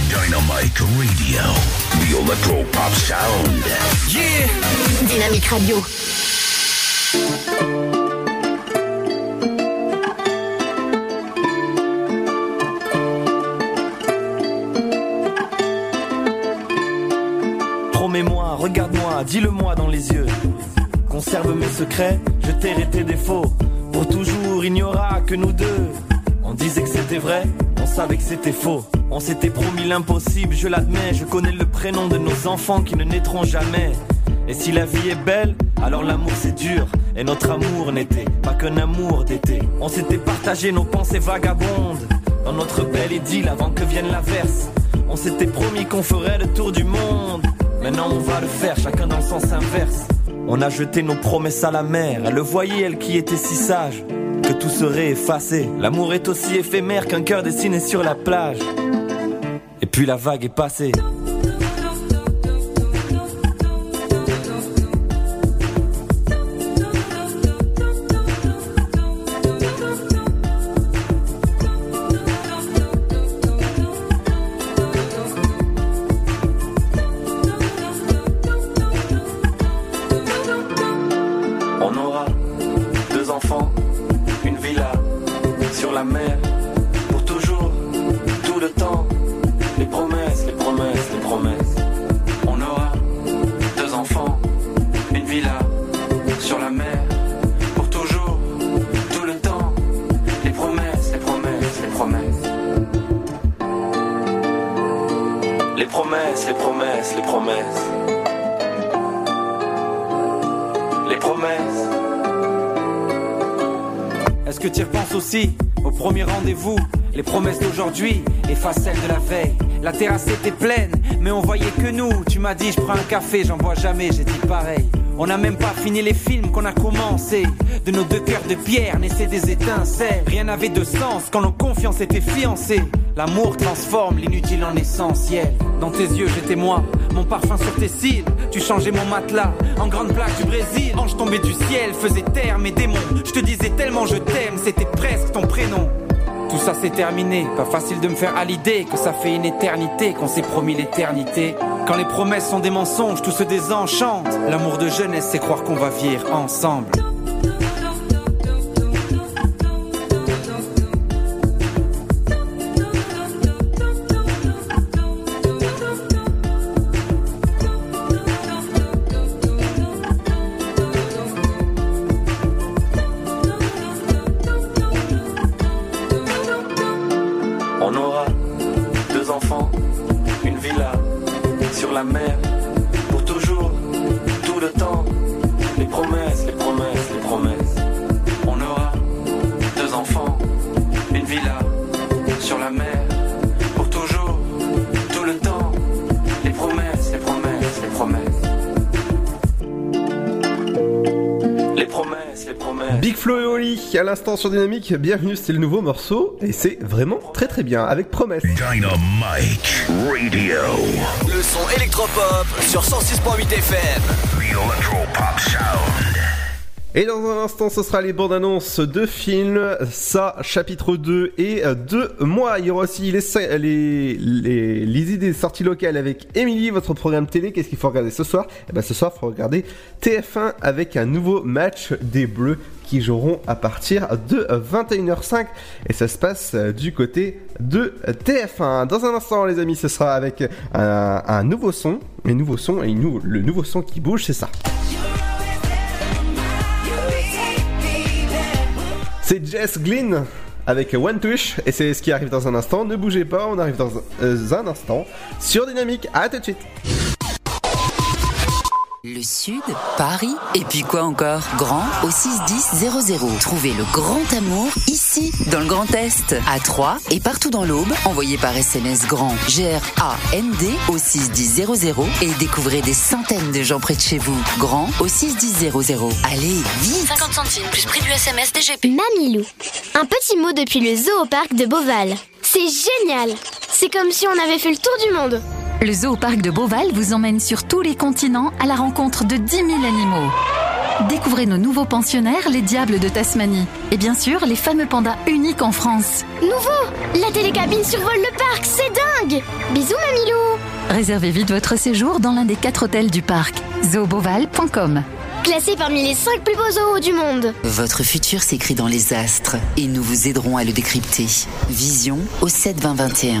Dynamite Radio. The Electro Pop Sound. Yeah Dynamique Radio. Promets-moi, regarde-moi, dis-le-moi dans les yeux. Conserve mes secrets, je tairai tes défauts. Pour toujours, il n'y aura que nous deux. On disait que c'était vrai, on savait que c'était faux. On s'était promis l'impossible, je l'admets. Je connais le prénom de nos enfants qui ne naîtront jamais. Et si la vie est belle, alors l'amour c'est dur. Et notre amour n'était pas qu'un amour d'été. On s'était partagé nos pensées vagabondes. Dans notre belle idylle avant que vienne l'averse. On s'était promis qu'on ferait le tour du monde. Maintenant on va le faire, chacun dans le sens inverse. On a jeté nos promesses à la mer. Elle le voyait, elle qui était si sage, que tout serait effacé. L'amour est aussi éphémère qu'un cœur dessiné sur la plage. Et puis la vague est passée. Un café, j'en bois jamais, j'ai dit pareil. On n'a même pas fini les films qu'on a commencé. De nos deux cœurs de pierre naissaient des étincelles. Rien n'avait de sens quand nos confiances étaient fiancées. L'amour transforme l'inutile en essentiel. Dans tes yeux, j'étais moi, mon parfum sur tes cils. Tu changeais mon matelas en grande plaque du Brésil. Ange tombé du ciel, faisait taire mes démons. Je te disais tellement je t'aime, c'était presque ton prénom. Tout ça c'est terminé, pas facile de me faire à l'idée que ça fait une éternité qu'on s'est promis l'éternité. Quand les promesses sont des mensonges, tout se désenchante. L'amour de jeunesse, c'est croire qu'on va vivre ensemble. À l'instant sur Dynamique, bienvenue, c'est le nouveau morceau et c'est vraiment très très bien, avec promesse. Dynamite Radio. Le son électropop sur 106.8 FM. The Electro Pop Sound. Et dans un instant, ce sera les bandes annonces de films, ça, chapitre 2 et 2 mois. Il y aura aussi les, les, les, les idées sorties locales avec Émilie, votre programme télé. Qu'est-ce qu'il faut regarder ce soir? Eh ben, ce soir, il faut regarder TF1 avec un nouveau match des Bleus qui joueront à partir de 21h05 et ça se passe du côté de TF1. Dans un instant les amis ce sera avec un, nouveau son, un nouveau son et le nouveau son qui bouge c'est ça. C'est Jess Glynn avec One Touch et c'est ce qui arrive dans un instant. Ne bougez pas, on arrive dans un, euh, un instant sur Dynamique. À tout de suite. Le Sud, Paris, et puis quoi encore? Grand au 61000. Trouvez le grand amour ici, dans le Grand Est, à Troyes et partout dans l'Aube. Envoyez par SMS grand G-R-A-N-D au 61000 et découvrez des centaines de gens près de chez vous. Grand au 61000. Allez, vite 50 centimes plus prix du SMS DGP. Mamilou. Un petit mot depuis le zoo au parc de Beauval. C'est génial C'est comme si on avait fait le tour du monde Le zoo au parc de Beauval vous emmène sur tous les continents à la rencontre de 10 000 animaux. Découvrez nos nouveaux pensionnaires, les diables de Tasmanie. Et bien sûr, les fameux pandas uniques en France. Nouveau La télécabine survole le parc, c'est dingue Bisous Mamilou Réservez vite votre séjour dans l'un des quatre hôtels du parc. zooboval.com Classé parmi les 5 plus beaux zoos du monde. Votre futur s'écrit dans les astres et nous vous aiderons à le décrypter. Vision au 7 20 21.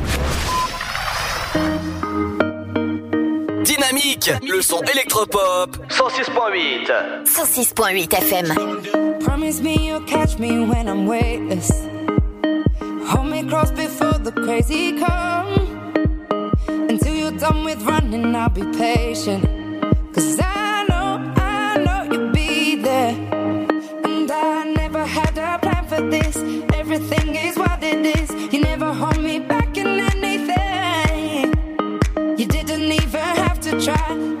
Dynamique, le son électropop 106.8. 106.8 FM. Promise me you'll catch me when I'm weightless. Hold me close before the crazy come. Until you're done with running, I'll be patient. Cause I know, I know you'll be there. And I never had a plan for this. Everything is what it is. You never hold to try.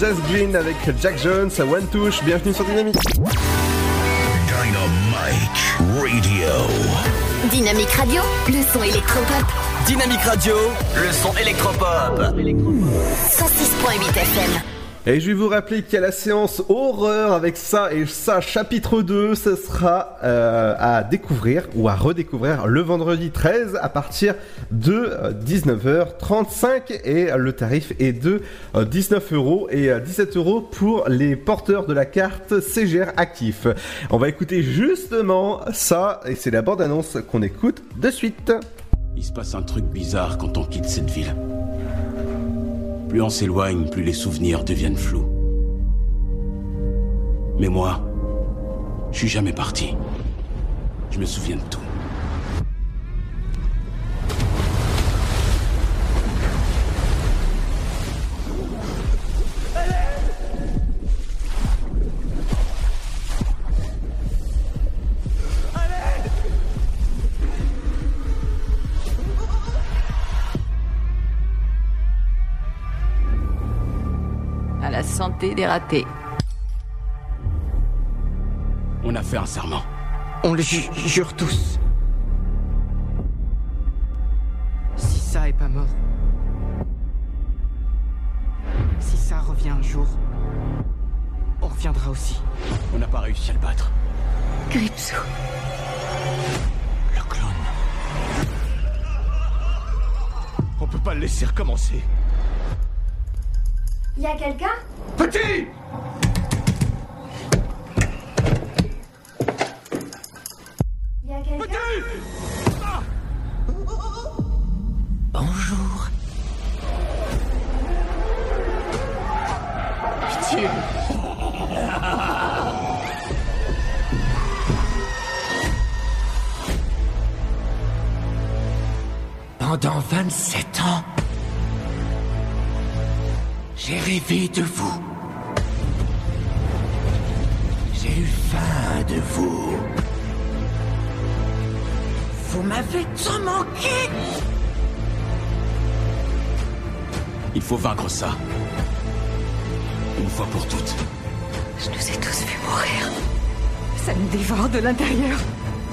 Jazz Green avec Jack Jones à One Touch. Bienvenue sur Dynamique. Dynamite Radio. Dynamique Radio, le son électropop. Dynamique Radio, le son électropop. 106.8 FM. Et je vais vous rappeler qu'il y a la séance horreur avec ça et ça chapitre 2, ce sera euh, à découvrir ou à redécouvrir le vendredi 13 à partir de 19h35 et le tarif est de 19 euros et 17 euros pour les porteurs de la carte CGR actif. On va écouter justement ça et c'est la bande annonce qu'on écoute de suite. Il se passe un truc bizarre quand on quitte cette ville. Plus on s'éloigne, plus les souvenirs deviennent flous. Mais moi, je suis jamais parti. Je me souviens de tout. Des ratés. On a fait un serment. On le ju- jure tous. Si ça est pas mort. Si ça revient un jour, on reviendra aussi. On n'a pas réussi à le battre. Gripsou. Le clone. On peut pas le laisser recommencer. Y a quelqu'un? Petit! Y a quelqu'un? Bonjour. Pitié. Pendant 27 ans, j'ai rêvé de vous. J'ai eu faim de vous. Vous m'avez tant manqué. Il faut vaincre ça. Une fois pour toutes. Je nous ai tous vus mourir. Ça me dévore de l'intérieur.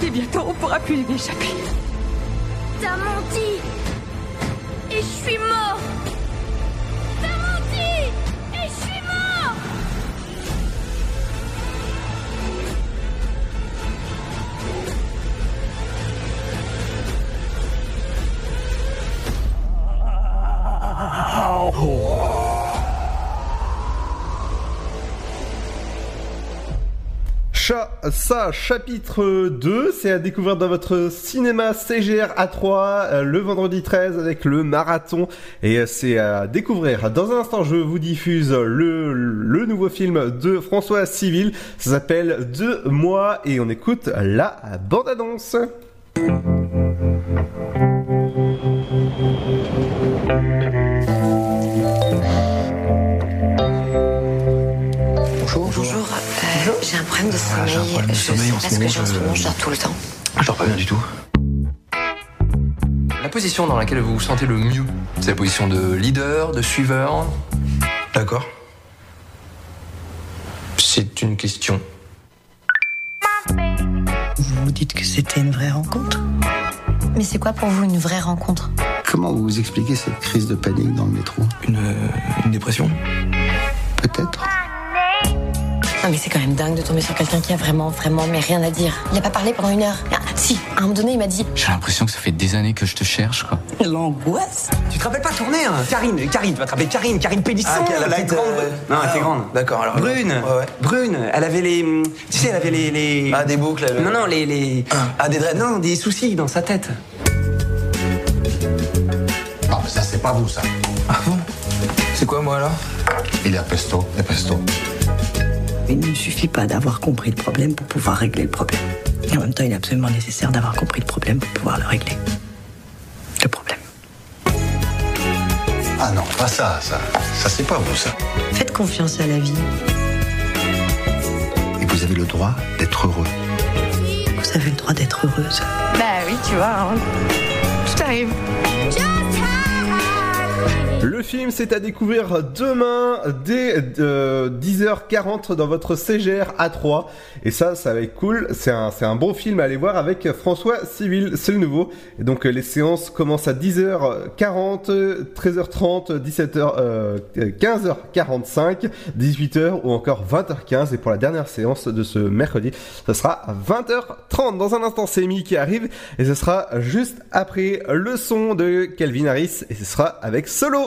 Et bientôt, on pourra plus y échapper. T'as menti Et je suis mort ça, chapitre 2, c'est à découvrir dans votre cinéma CGR A3 euh, le vendredi 13 avec le marathon et euh, c'est à découvrir. Dans un instant, je vous diffuse le, nouveau film de François Civil, ça s'appelle Deux mois et on écoute la bande-annonce. Problème de sommeil. j'ai un problème de je sommeil en pas ce que moment, j'ai en ce je- moment, je dors tout le temps. Je dors pas bien du tout. La position dans laquelle vous vous sentez le mieux, c'est la position de leader, de suiveur. D'accord. C'est une question. Vous vous dites que c'était une vraie rencontre Mais c'est quoi pour vous une vraie rencontre? Comment vous vous expliquez cette crise de panique dans le métro? Une, une dépression? Peut-être. Non mais c'est quand même dingue de tomber sur quelqu'un qui a vraiment, vraiment, mais rien à dire. Il a pas parlé pendant une heure. Ah, si, à un moment donné, il m'a dit J'ai l'impression que ça fait des années que je te cherche, quoi. l'angoisse. Tu te rappelles pas tourner, hein Karine, Karine, tu vas te rappeler Karine, Karine Pélisson, Ah, quelle- la grande. euh, Non, elle était ah, grande. d'accord, alors- Brune, Ouais, ouais. brune, elle avait les. Tu sais, elle avait les. les... Ah, des boucles, elle- Non, non, les. les... Ah, des dreads, non, des soucis dans sa tête. Ah, mais ça, c'est pas vous, ça. Ah bon? C'est quoi, moi, alors? Il est à pesto, pesto. Il ne suffit pas d'avoir compris le problème pour pouvoir régler le problème. Et en même temps, il est absolument nécessaire d'avoir compris le problème pour pouvoir le régler. Le problème. Ah non, pas ça, ça. Ça, c'est pas vous, ça. Faites confiance à la vie. Et vous avez le droit d'être heureux. Vous avez le droit d'être heureuse. Bah oui, tu vois, hein. tout arrive. Le film, c'est à découvrir demain dès euh, 10h40 dans votre CGR A3. Et ça, ça va être cool. C'est un, c'est un bon film à aller voir avec François Civil. C'est le nouveau. Et donc, euh, les séances commencent à 10h40, 13h30, 17h, 15h45, 18h ou encore 20h15. Et pour la dernière séance de ce mercredi, ce sera à 20h30. Dans un instant, c'est Amy qui arrive. Et ce sera juste après le son de Calvin Harris. Et ce sera avec Solo.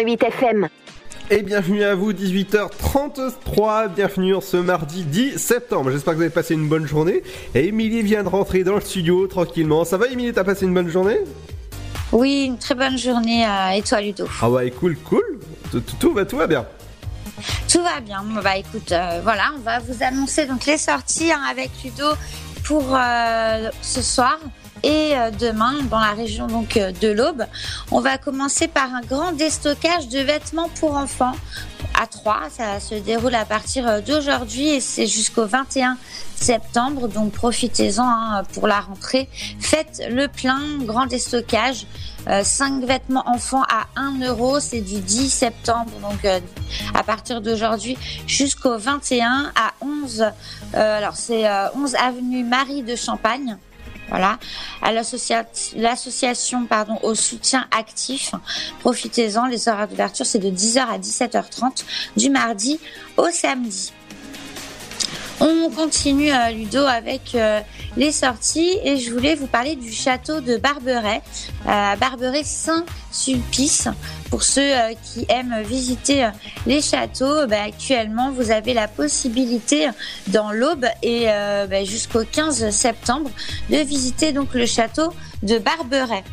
106.8 FM. Et bienvenue à vous, 18h33, bienvenue en ce mardi 10 septembre. J'espère que vous avez passé une bonne journée. Et Émilie vient de rentrer dans le studio tranquillement. Ça va Émilie, t'as passé une bonne journée? Oui, une très bonne journée euh, et toi Ludo? Ah ouais, cool, cool. Tout, va, tout va bien. Tout va bien. Bah écoute, euh, voilà, on va vous annoncer donc les sorties hein, avec Ludo pour euh, ce soir et euh, demain dans la région donc euh, de l'Aube. On va commencer par un grand déstockage de vêtements pour enfants à 3. Ça se déroule à partir euh, d'aujourd'hui et c'est jusqu'au 21 septembre. Donc profitez-en hein, pour la rentrée. Faites le plein, grand déstockage. 5 vêtements enfants à 1 euro, c'est du 10 septembre, donc euh, à partir d'aujourd'hui jusqu'au 21 à 11. euh, alors c'est euh, 11 avenue Marie de Champagne. Voilà, à l'associa- l'association pardon au soutien actif. Profitez-en, les horaires d'ouverture c'est de 10h à 17h30 du mardi au samedi. On continue Ludo avec euh, les sorties et je voulais vous parler du château de Barberet, euh, Barberet Saint-Sulpice. Pour ceux euh, qui aiment visiter euh, les châteaux, bah, actuellement vous avez la possibilité dans l'Aube et bah, jusqu'au 15 septembre de visiter donc le château de Barberet.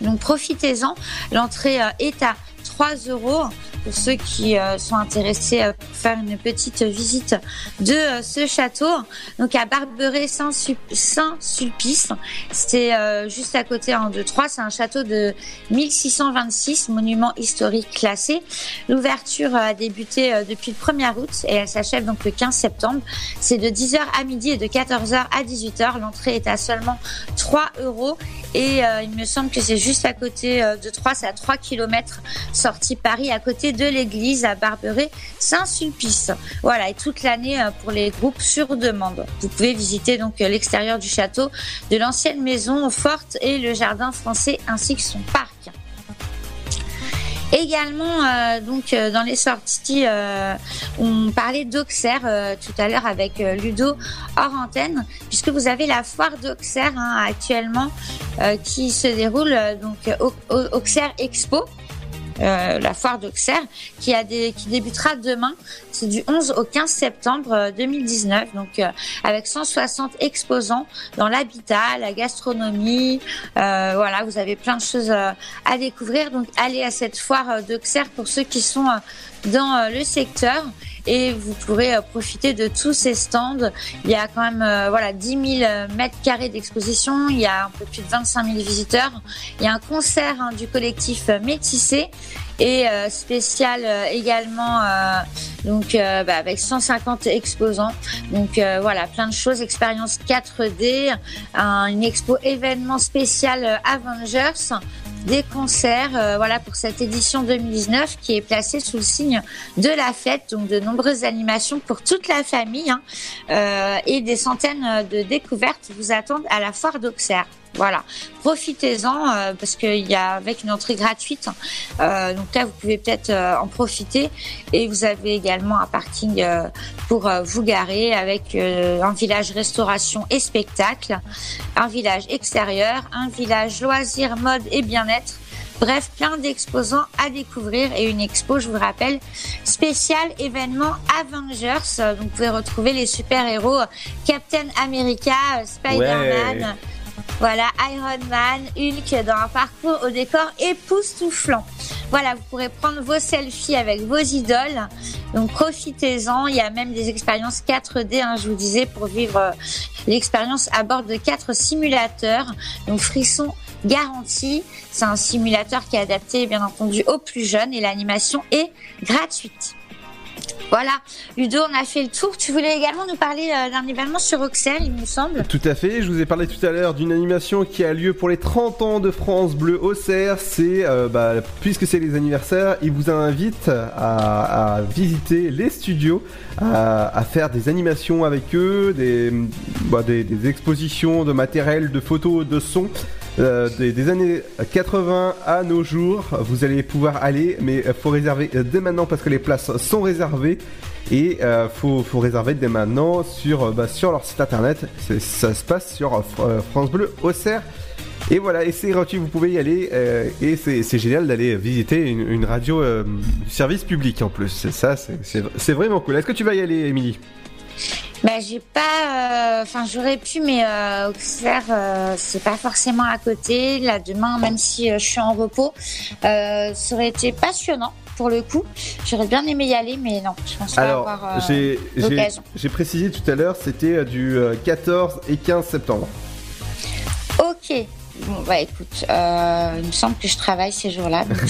Donc profitez-en, l'entrée est à 3 euros pour ceux qui euh, sont intéressés euh, pour faire une petite visite de euh, ce château. Donc à Barberet Saint-Sul- Saint-Sulpice, c'est euh, juste à côté 2 3, c'est un château de 1626, monument historique classé. L'ouverture a débuté euh, depuis le 1er août et elle s'achève donc le 15 septembre. C'est de 10h à midi et de 14h à 18h. L'entrée est à seulement 3 euros et euh, il me semble que c'est juste à côté euh, de Troyes, c'est à 3 km sortie Paris, à côté de l'église à Barberet Saint-Sulpice. Voilà, et toute l'année euh, pour les groupes sur demande. Vous pouvez visiter donc euh, l'extérieur du château, de l'ancienne maison forte et le jardin français ainsi que son parc. Également, euh, donc dans les sorties, on parlait d'Auxerre tout à l'heure avec Ludo hors antenne, puisque vous avez la foire d'Auxerre hein, actuellement qui se déroule donc au- Auxerre Expo. Euh, la foire d'Auxerre qui a qui débutera demain. C'est du 11 au 15 septembre euh, 2019. Donc euh, avec 160 exposants dans l'habitat, la gastronomie. euh, voilà, vous avez plein de choses euh, à découvrir. Donc allez à cette foire euh, d'Auxerre pour ceux qui sont euh, dans euh, le secteur et vous pourrez euh, profiter de tous ces stands. Il y a quand même euh, voilà 10 000 mètres carrés d'exposition, il y a un peu plus de 25 000 visiteurs. Il y a un concert hein, du collectif euh, Métissé et euh, spécial euh, également euh, donc euh, bah, avec 150 exposants. Donc euh, voilà, plein de choses, expérience 4D, un- une expo événement spécial euh, Avengers des concerts, euh, voilà pour cette édition 2019 qui est placée sous le signe de la fête, donc de nombreuses animations pour toute la famille hein, euh, et des centaines de découvertes vous attendent à la foire d'Auxerre. Voilà, profitez-en euh, parce qu'il y a avec une entrée gratuite. euh, donc là, vous pouvez peut-être euh, en profiter. Et vous avez également un parking pour vous garer avec un village restauration et spectacle, un village extérieur, un village loisirs, mode et bien-être. Bref, plein d'exposants à découvrir et une expo, je vous rappelle, spécial événement Avengers. Donc vous pouvez retrouver les super-héros Captain America, Spider-Man. Ouais. Voilà, Iron Man, Hulk dans un parcours au décor époustouflant. Voilà, vous pourrez prendre vos selfies avec vos idoles. Donc profitez-en. Il y a même des expériences 4D, hein, je vous disais, pour vivre euh, l'expérience à bord de quatre simulateurs. Donc frisson garanti. C'est un simulateur qui est adapté, bien entendu, aux plus jeunes et l'animation est gratuite. Voilà, Ludo, on a fait le tour. Tu voulais également nous parler euh, d'un événement sur Auxerre, il me semble. Tout à fait, je vous ai parlé tout à l'heure d'une animation qui a lieu pour les 30 ans de France Bleu Auxerre. C'est, euh, bah, puisque c'est les anniversaires, il vous invite à, visiter les studios, à, à faire des animations avec eux, des, bah, des, des expositions de matériel, de photos, de sons. Euh, des, années 80 à nos jours, vous allez pouvoir aller, mais il faut réserver euh, dès maintenant parce que les places sont réservées et euh, faut, réserver dès maintenant sur, euh, bah, sur leur site internet. Ça se passe sur euh, Fr- euh, France Bleu Auxerre. Et voilà, et c'est gratuit, vous pouvez y aller euh, et c'est génial d'aller visiter une, radio euh, service public en plus. C'est ça, c'est vraiment cool. Est-ce que tu vas y aller, Émilie? Bah j'ai pas, euh, enfin j'aurais pu, mais euh, Auxerre euh, c'est pas forcément à côté. Là demain, même si euh, je suis en repos, euh, ça aurait été passionnant pour le coup. J'aurais bien aimé y aller, mais non, je pense pas avoir euh, j'ai j'ai- l'occasion. j'ai précisé tout à l'heure, c'était du euh, 14 et 15 septembre. Ok. Bon bah écoute, euh, il me semble que je travaille ces jours-là,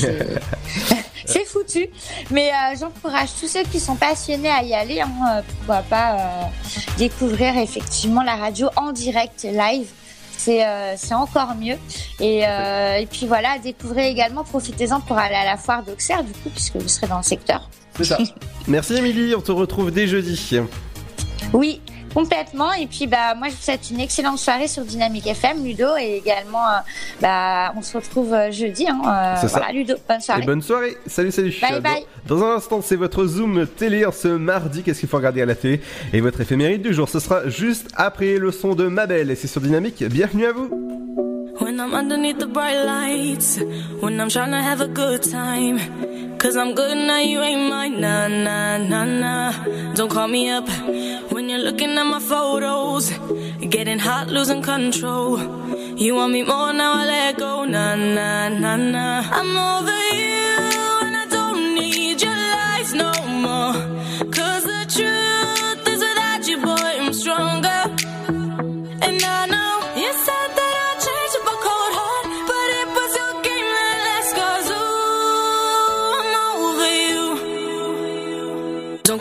c'est- foutu. Mais euh, j'encourage tous ceux qui sont passionnés à y aller. Hein, euh, pourquoi pas euh, découvrir effectivement la radio en direct, live. C'est euh, encore mieux. Et, et puis voilà, découvrez également, profitez-en pour aller à la foire d'Auxerre, du coup, puisque vous serez dans le secteur. C'est ça. Merci Émilie, on te retrouve dès jeudi. Oui, complètement. Et puis, bah, moi, je vous souhaite une excellente soirée sur Dynamique FM, Ludo. Et également, euh, bah, on se retrouve euh, jeudi. Hein, euh, C'est ça. voilà, Ludo, bonne soirée. Et bonne soirée. Salut, salut. Bye, bye. Dans, un instant, c'est votre Zoom télé en ce mardi. Qu'est-ce qu'il faut regarder à la télé Et votre éphéméride du jour, ce sera juste après le son de Mabel. Et c'est sur Dynamique. Bienvenue à vous. When I'm underneath the bright lights, when I'm trying to have a good time. Cause I'm good now, you ain't mine. Nah, nah, nah, nah. Don't call me up when you're looking at my photos. Getting hot, losing control. You want me more now, I let go. Nah, nah, nah, nah. I'm over you and I don't need your lies no more. Cause the truth is without you, boy, I'm stronger. And I know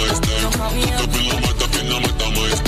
I put up my style. Put up in the matter,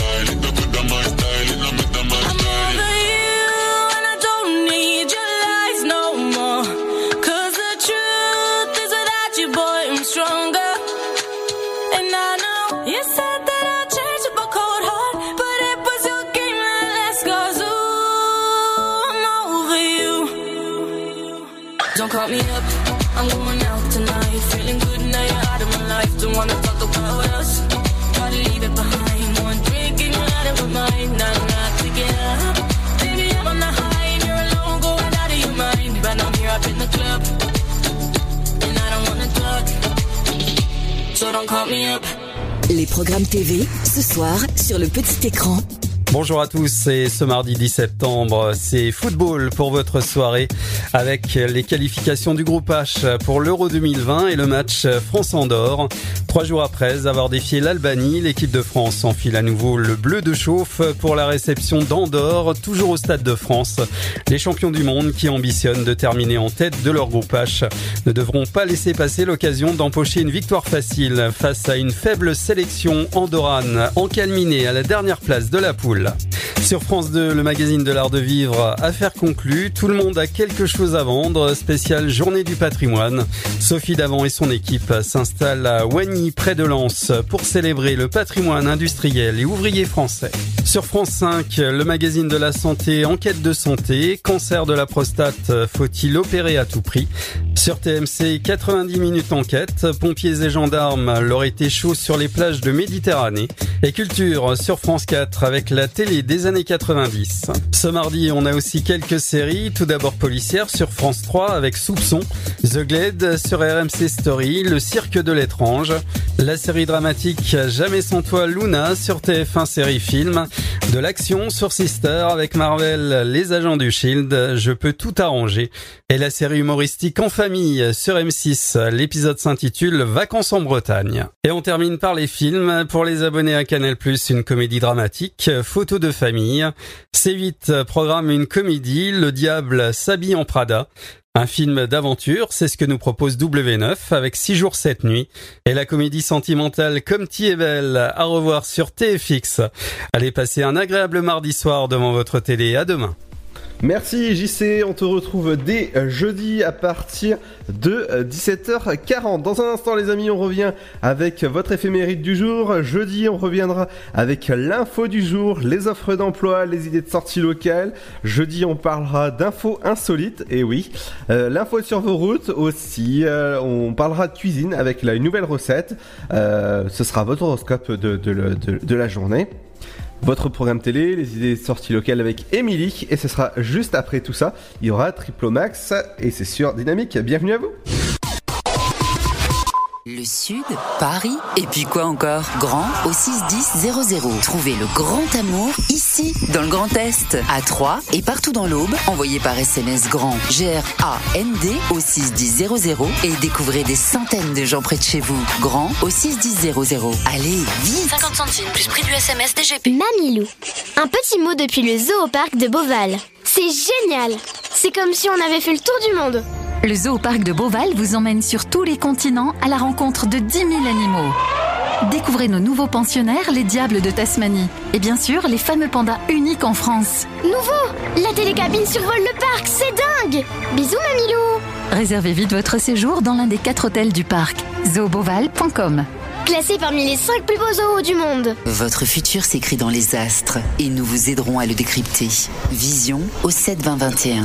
Les programmes TV, ce soir, sur le petit écran. Bonjour à tous et ce mardi 10 septembre, c'est football pour votre soirée avec les qualifications du groupe H pour l'Euro 2020 et le match France-Andorre. Trois jours après avoir défié l'Albanie, l'équipe de France enfile à nouveau le bleu de chauffe pour la réception d'Andorre, toujours au Stade de France. Les champions du monde qui ambitionnent de terminer en tête de leur groupe H ne devront pas laisser passer l'occasion d'empocher une victoire facile face à une faible sélection andorrane encalminée à la dernière place de la poule. Sur France 2, le magazine de l'art de vivre, affaire conclue, tout le monde a quelque chose à vendre, spéciale journée du patrimoine. Sophie Davant et son équipe s'installent à Près de Lens pour célébrer le patrimoine industriel et ouvrier français. Sur France 5, le magazine de la santé, enquête de santé, cancer de la prostate, faut-il opérer à tout prix? Sur TMC, 90 minutes enquête, pompiers et gendarmes leur été chaud sur les plages de Méditerranée. Et culture sur France 4 avec la télé des années 90. Ce mardi, on a aussi quelques séries. Tout d'abord policière sur France 3 avec Soupçon, The Glade sur RMC Story, Le Cirque de l'étrange, la série dramatique Jamais sans toi Luna sur TF1 série film, de l'action sur Sister avec Marvel Les Agents du Shield, Je peux tout arranger, et la série humoristique En famille sur M6. L'épisode s'intitule Vacances en Bretagne. Et on termine par les films. Pour les abonnés à Canal+, une comédie dramatique, Photo de famille. C8 programme une comédie, Le diable s'habille en Prada. Un film d'aventure, c'est ce que nous propose W9 avec 6 jours 7 nuits. Et la comédie sentimentale Comme ti est belle à revoir sur TFX. Allez passer un agréable mardi soir devant votre télé. À demain. Merci JC, on te retrouve dès jeudi à partir de 17h40. Dans un instant les amis, on revient avec votre éphémérite du jour. Jeudi, on reviendra avec l'info du jour, les offres d'emploi, les idées de sortie locale. Jeudi, on parlera d'infos insolites, et oui, euh, l'info sur vos routes aussi. Euh, on parlera de cuisine avec la, nouvelle recette. Euh, ce sera votre horoscope de, de la journée votre programme télé, les idées de sorties locales avec Émilie, et ce sera juste après tout ça. Il y aura Triplomax, et c'est sur Dynamique. Bienvenue à vous. Le Sud, Paris, et puis quoi encore? Grand au 61000. Trouvez le grand amour ici, dans le Grand Est, à Troyes et partout dans l'Aube. Envoyez par SMS grand G-R-A-N-D au 61000 et découvrez des centaines de gens près de chez vous. Grand au 61000. Allez, vite 50 centimes plus prix du SMS DGP. Mamilou. Un petit mot depuis le zoo au parc de Beauval. C'est génial C'est comme si on avait fait le tour du monde. Le zoo parc de Beauval vous emmène sur tous les continents à la rencontre de 10 000 animaux. Découvrez nos nouveaux pensionnaires, les diables de Tasmanie. Et bien sûr, les fameux pandas uniques en France. Nouveau La télécabine survole le parc, c'est dingue Bisous Mamilou Réservez vite votre séjour dans l'un des quatre hôtels du parc. zooboval.com Classé parmi les 5 plus beaux zoos du monde. Votre futur s'écrit dans les astres et nous vous aiderons à le décrypter. Vision au 7 20 21.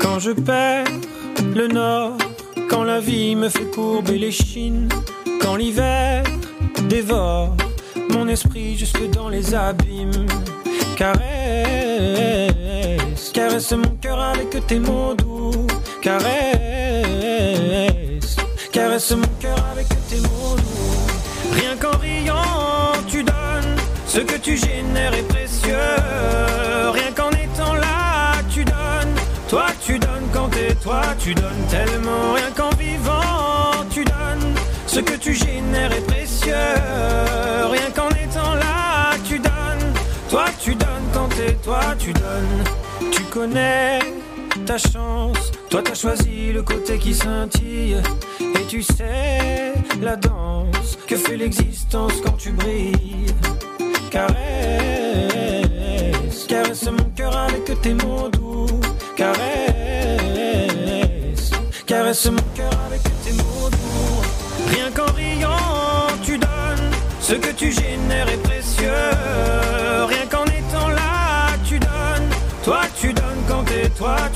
Quand je perds le nord, quand la vie me fait courber les chines, t'es toi, tu donnes. Tu connais ta chance. Toi, t'as choisi le côté qui scintille. Et tu sais la danse que fait l'existence quand tu brilles. Caresse, caresse mon cœur avec tes mots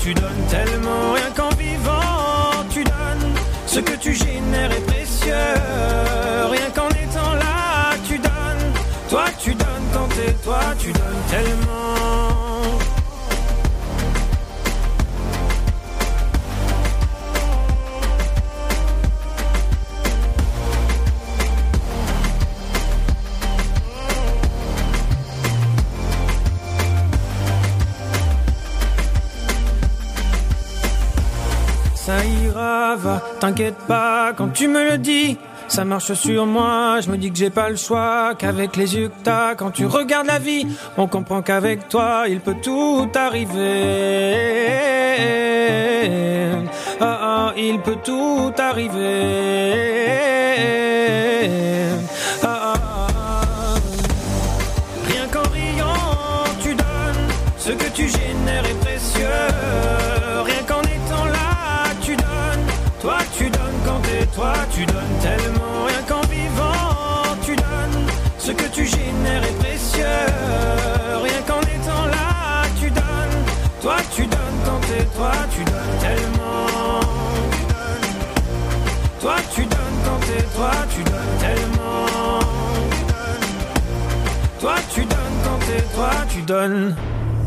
tu donnes tellement. Rien qu'en vivant, tu donnes. Ce que tu génères quand tu me le dis. Ça marche sur moi, je me dis que j'ai pas le choix, qu'avec les yeux quand tu regardes la vie, on comprend qu'avec toi, il peut tout arriver. Ah, ah, il peut tout arriver. Donnes.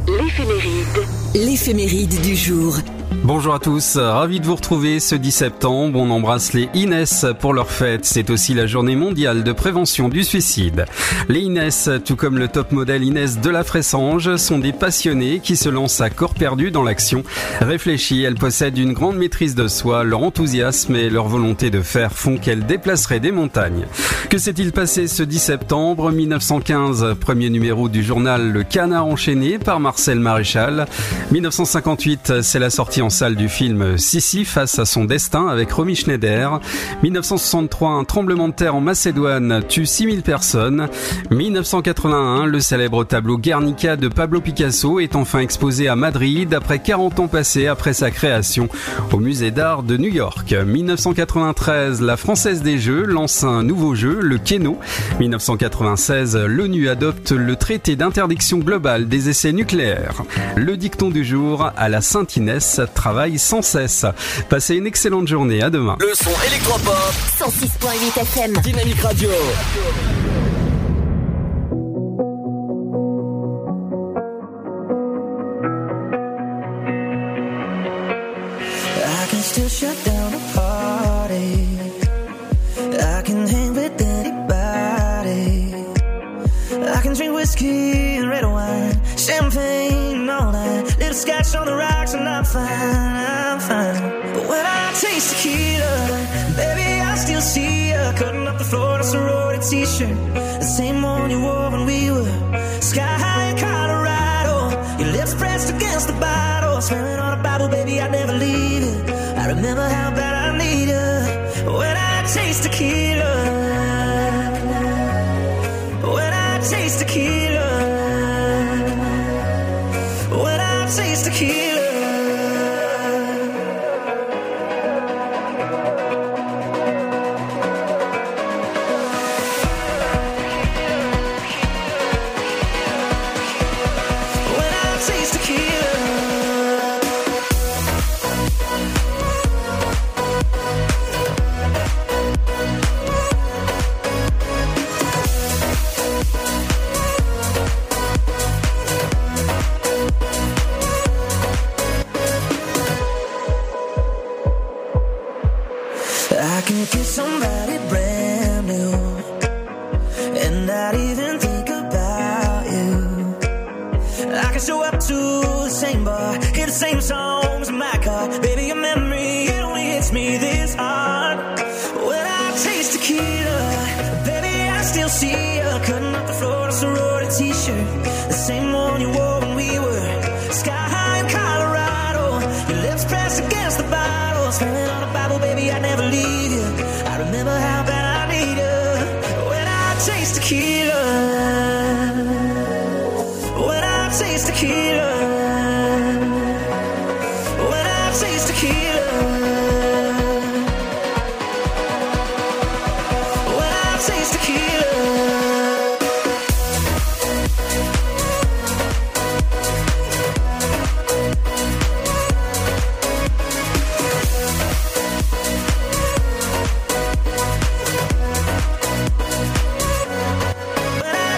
L'éphéméride. L'éphéméride du jour. Bonjour à tous, ravi de vous retrouver ce 10 septembre. On embrasse les Inès pour leur fête. C'est aussi la journée mondiale de prévention du suicide. Les Inès, tout comme le top modèle Inès de la Fressange, sont des passionnés qui se lancent à corps perdu dans l'action. Réfléchies, elles possèdent une grande maîtrise de soi. Leur enthousiasme et leur volonté de faire font qu'elles déplaceraient des montagnes. Que s'est-il passé ce 10 septembre 1915 Premier numéro du journal Le Canard enchaîné par Marcel Maréchal. 1958, c'est la sortie en salle du film Sissi face à son destin avec Romy Schneider. 1963, un tremblement de terre en Macédoine tue 6000 personnes. 1981, le célèbre tableau Guernica de Pablo Picasso est enfin exposé à Madrid après 40 ans passés après sa création au musée d'art de New York. 1993, la Française des Jeux lance un nouveau jeu, le Keno. 1996, l'ONU adopte le traité d'interdiction globale des essais nucléaires. Le dicton du jour, à la Sainte-Inès, travaille sans cesse. Passez une excellente journée, à demain. Le son électropop. 106.8 FM. Dynamique Radio. I can still shut down a party. I can hang with anybody. I can drink whiskey and red wine, champagne Little scotch on the rocks and I'm fine, I'm fine. But when I taste tequila, baby, I still see you cutting up the floor in a sorority t-shirt, the same one you wore when we were sky high in Colorado. Your lips pressed against the bottle, swearing on a Bible, baby, I'd never leave it. I remember how bad I need you when I taste tequila.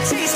Taxis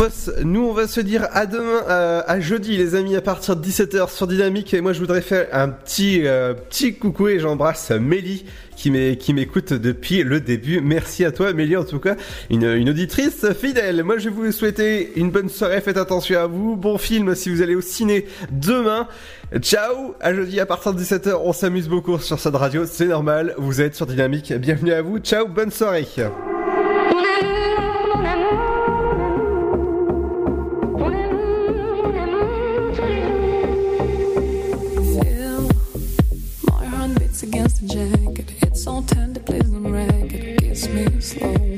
Boss, nous on va se dire à demain, euh, à jeudi les amis à partir de 17h sur Dynamique. Et moi je voudrais faire un petit euh, petit coucou et j'embrasse Mélie qui m'é- qui m'écoute depuis le début. Merci à toi Mélie en tout cas, une, une auditrice fidèle. Moi je vais vous souhaiter une bonne soirée, faites attention à vous, bon film si vous allez au ciné demain. Ciao, à jeudi à partir de 17h, on s'amuse beaucoup sur cette radio, c'est normal, vous êtes sur Dynamique, bienvenue à vous, ciao, bonne soirée. Me slow.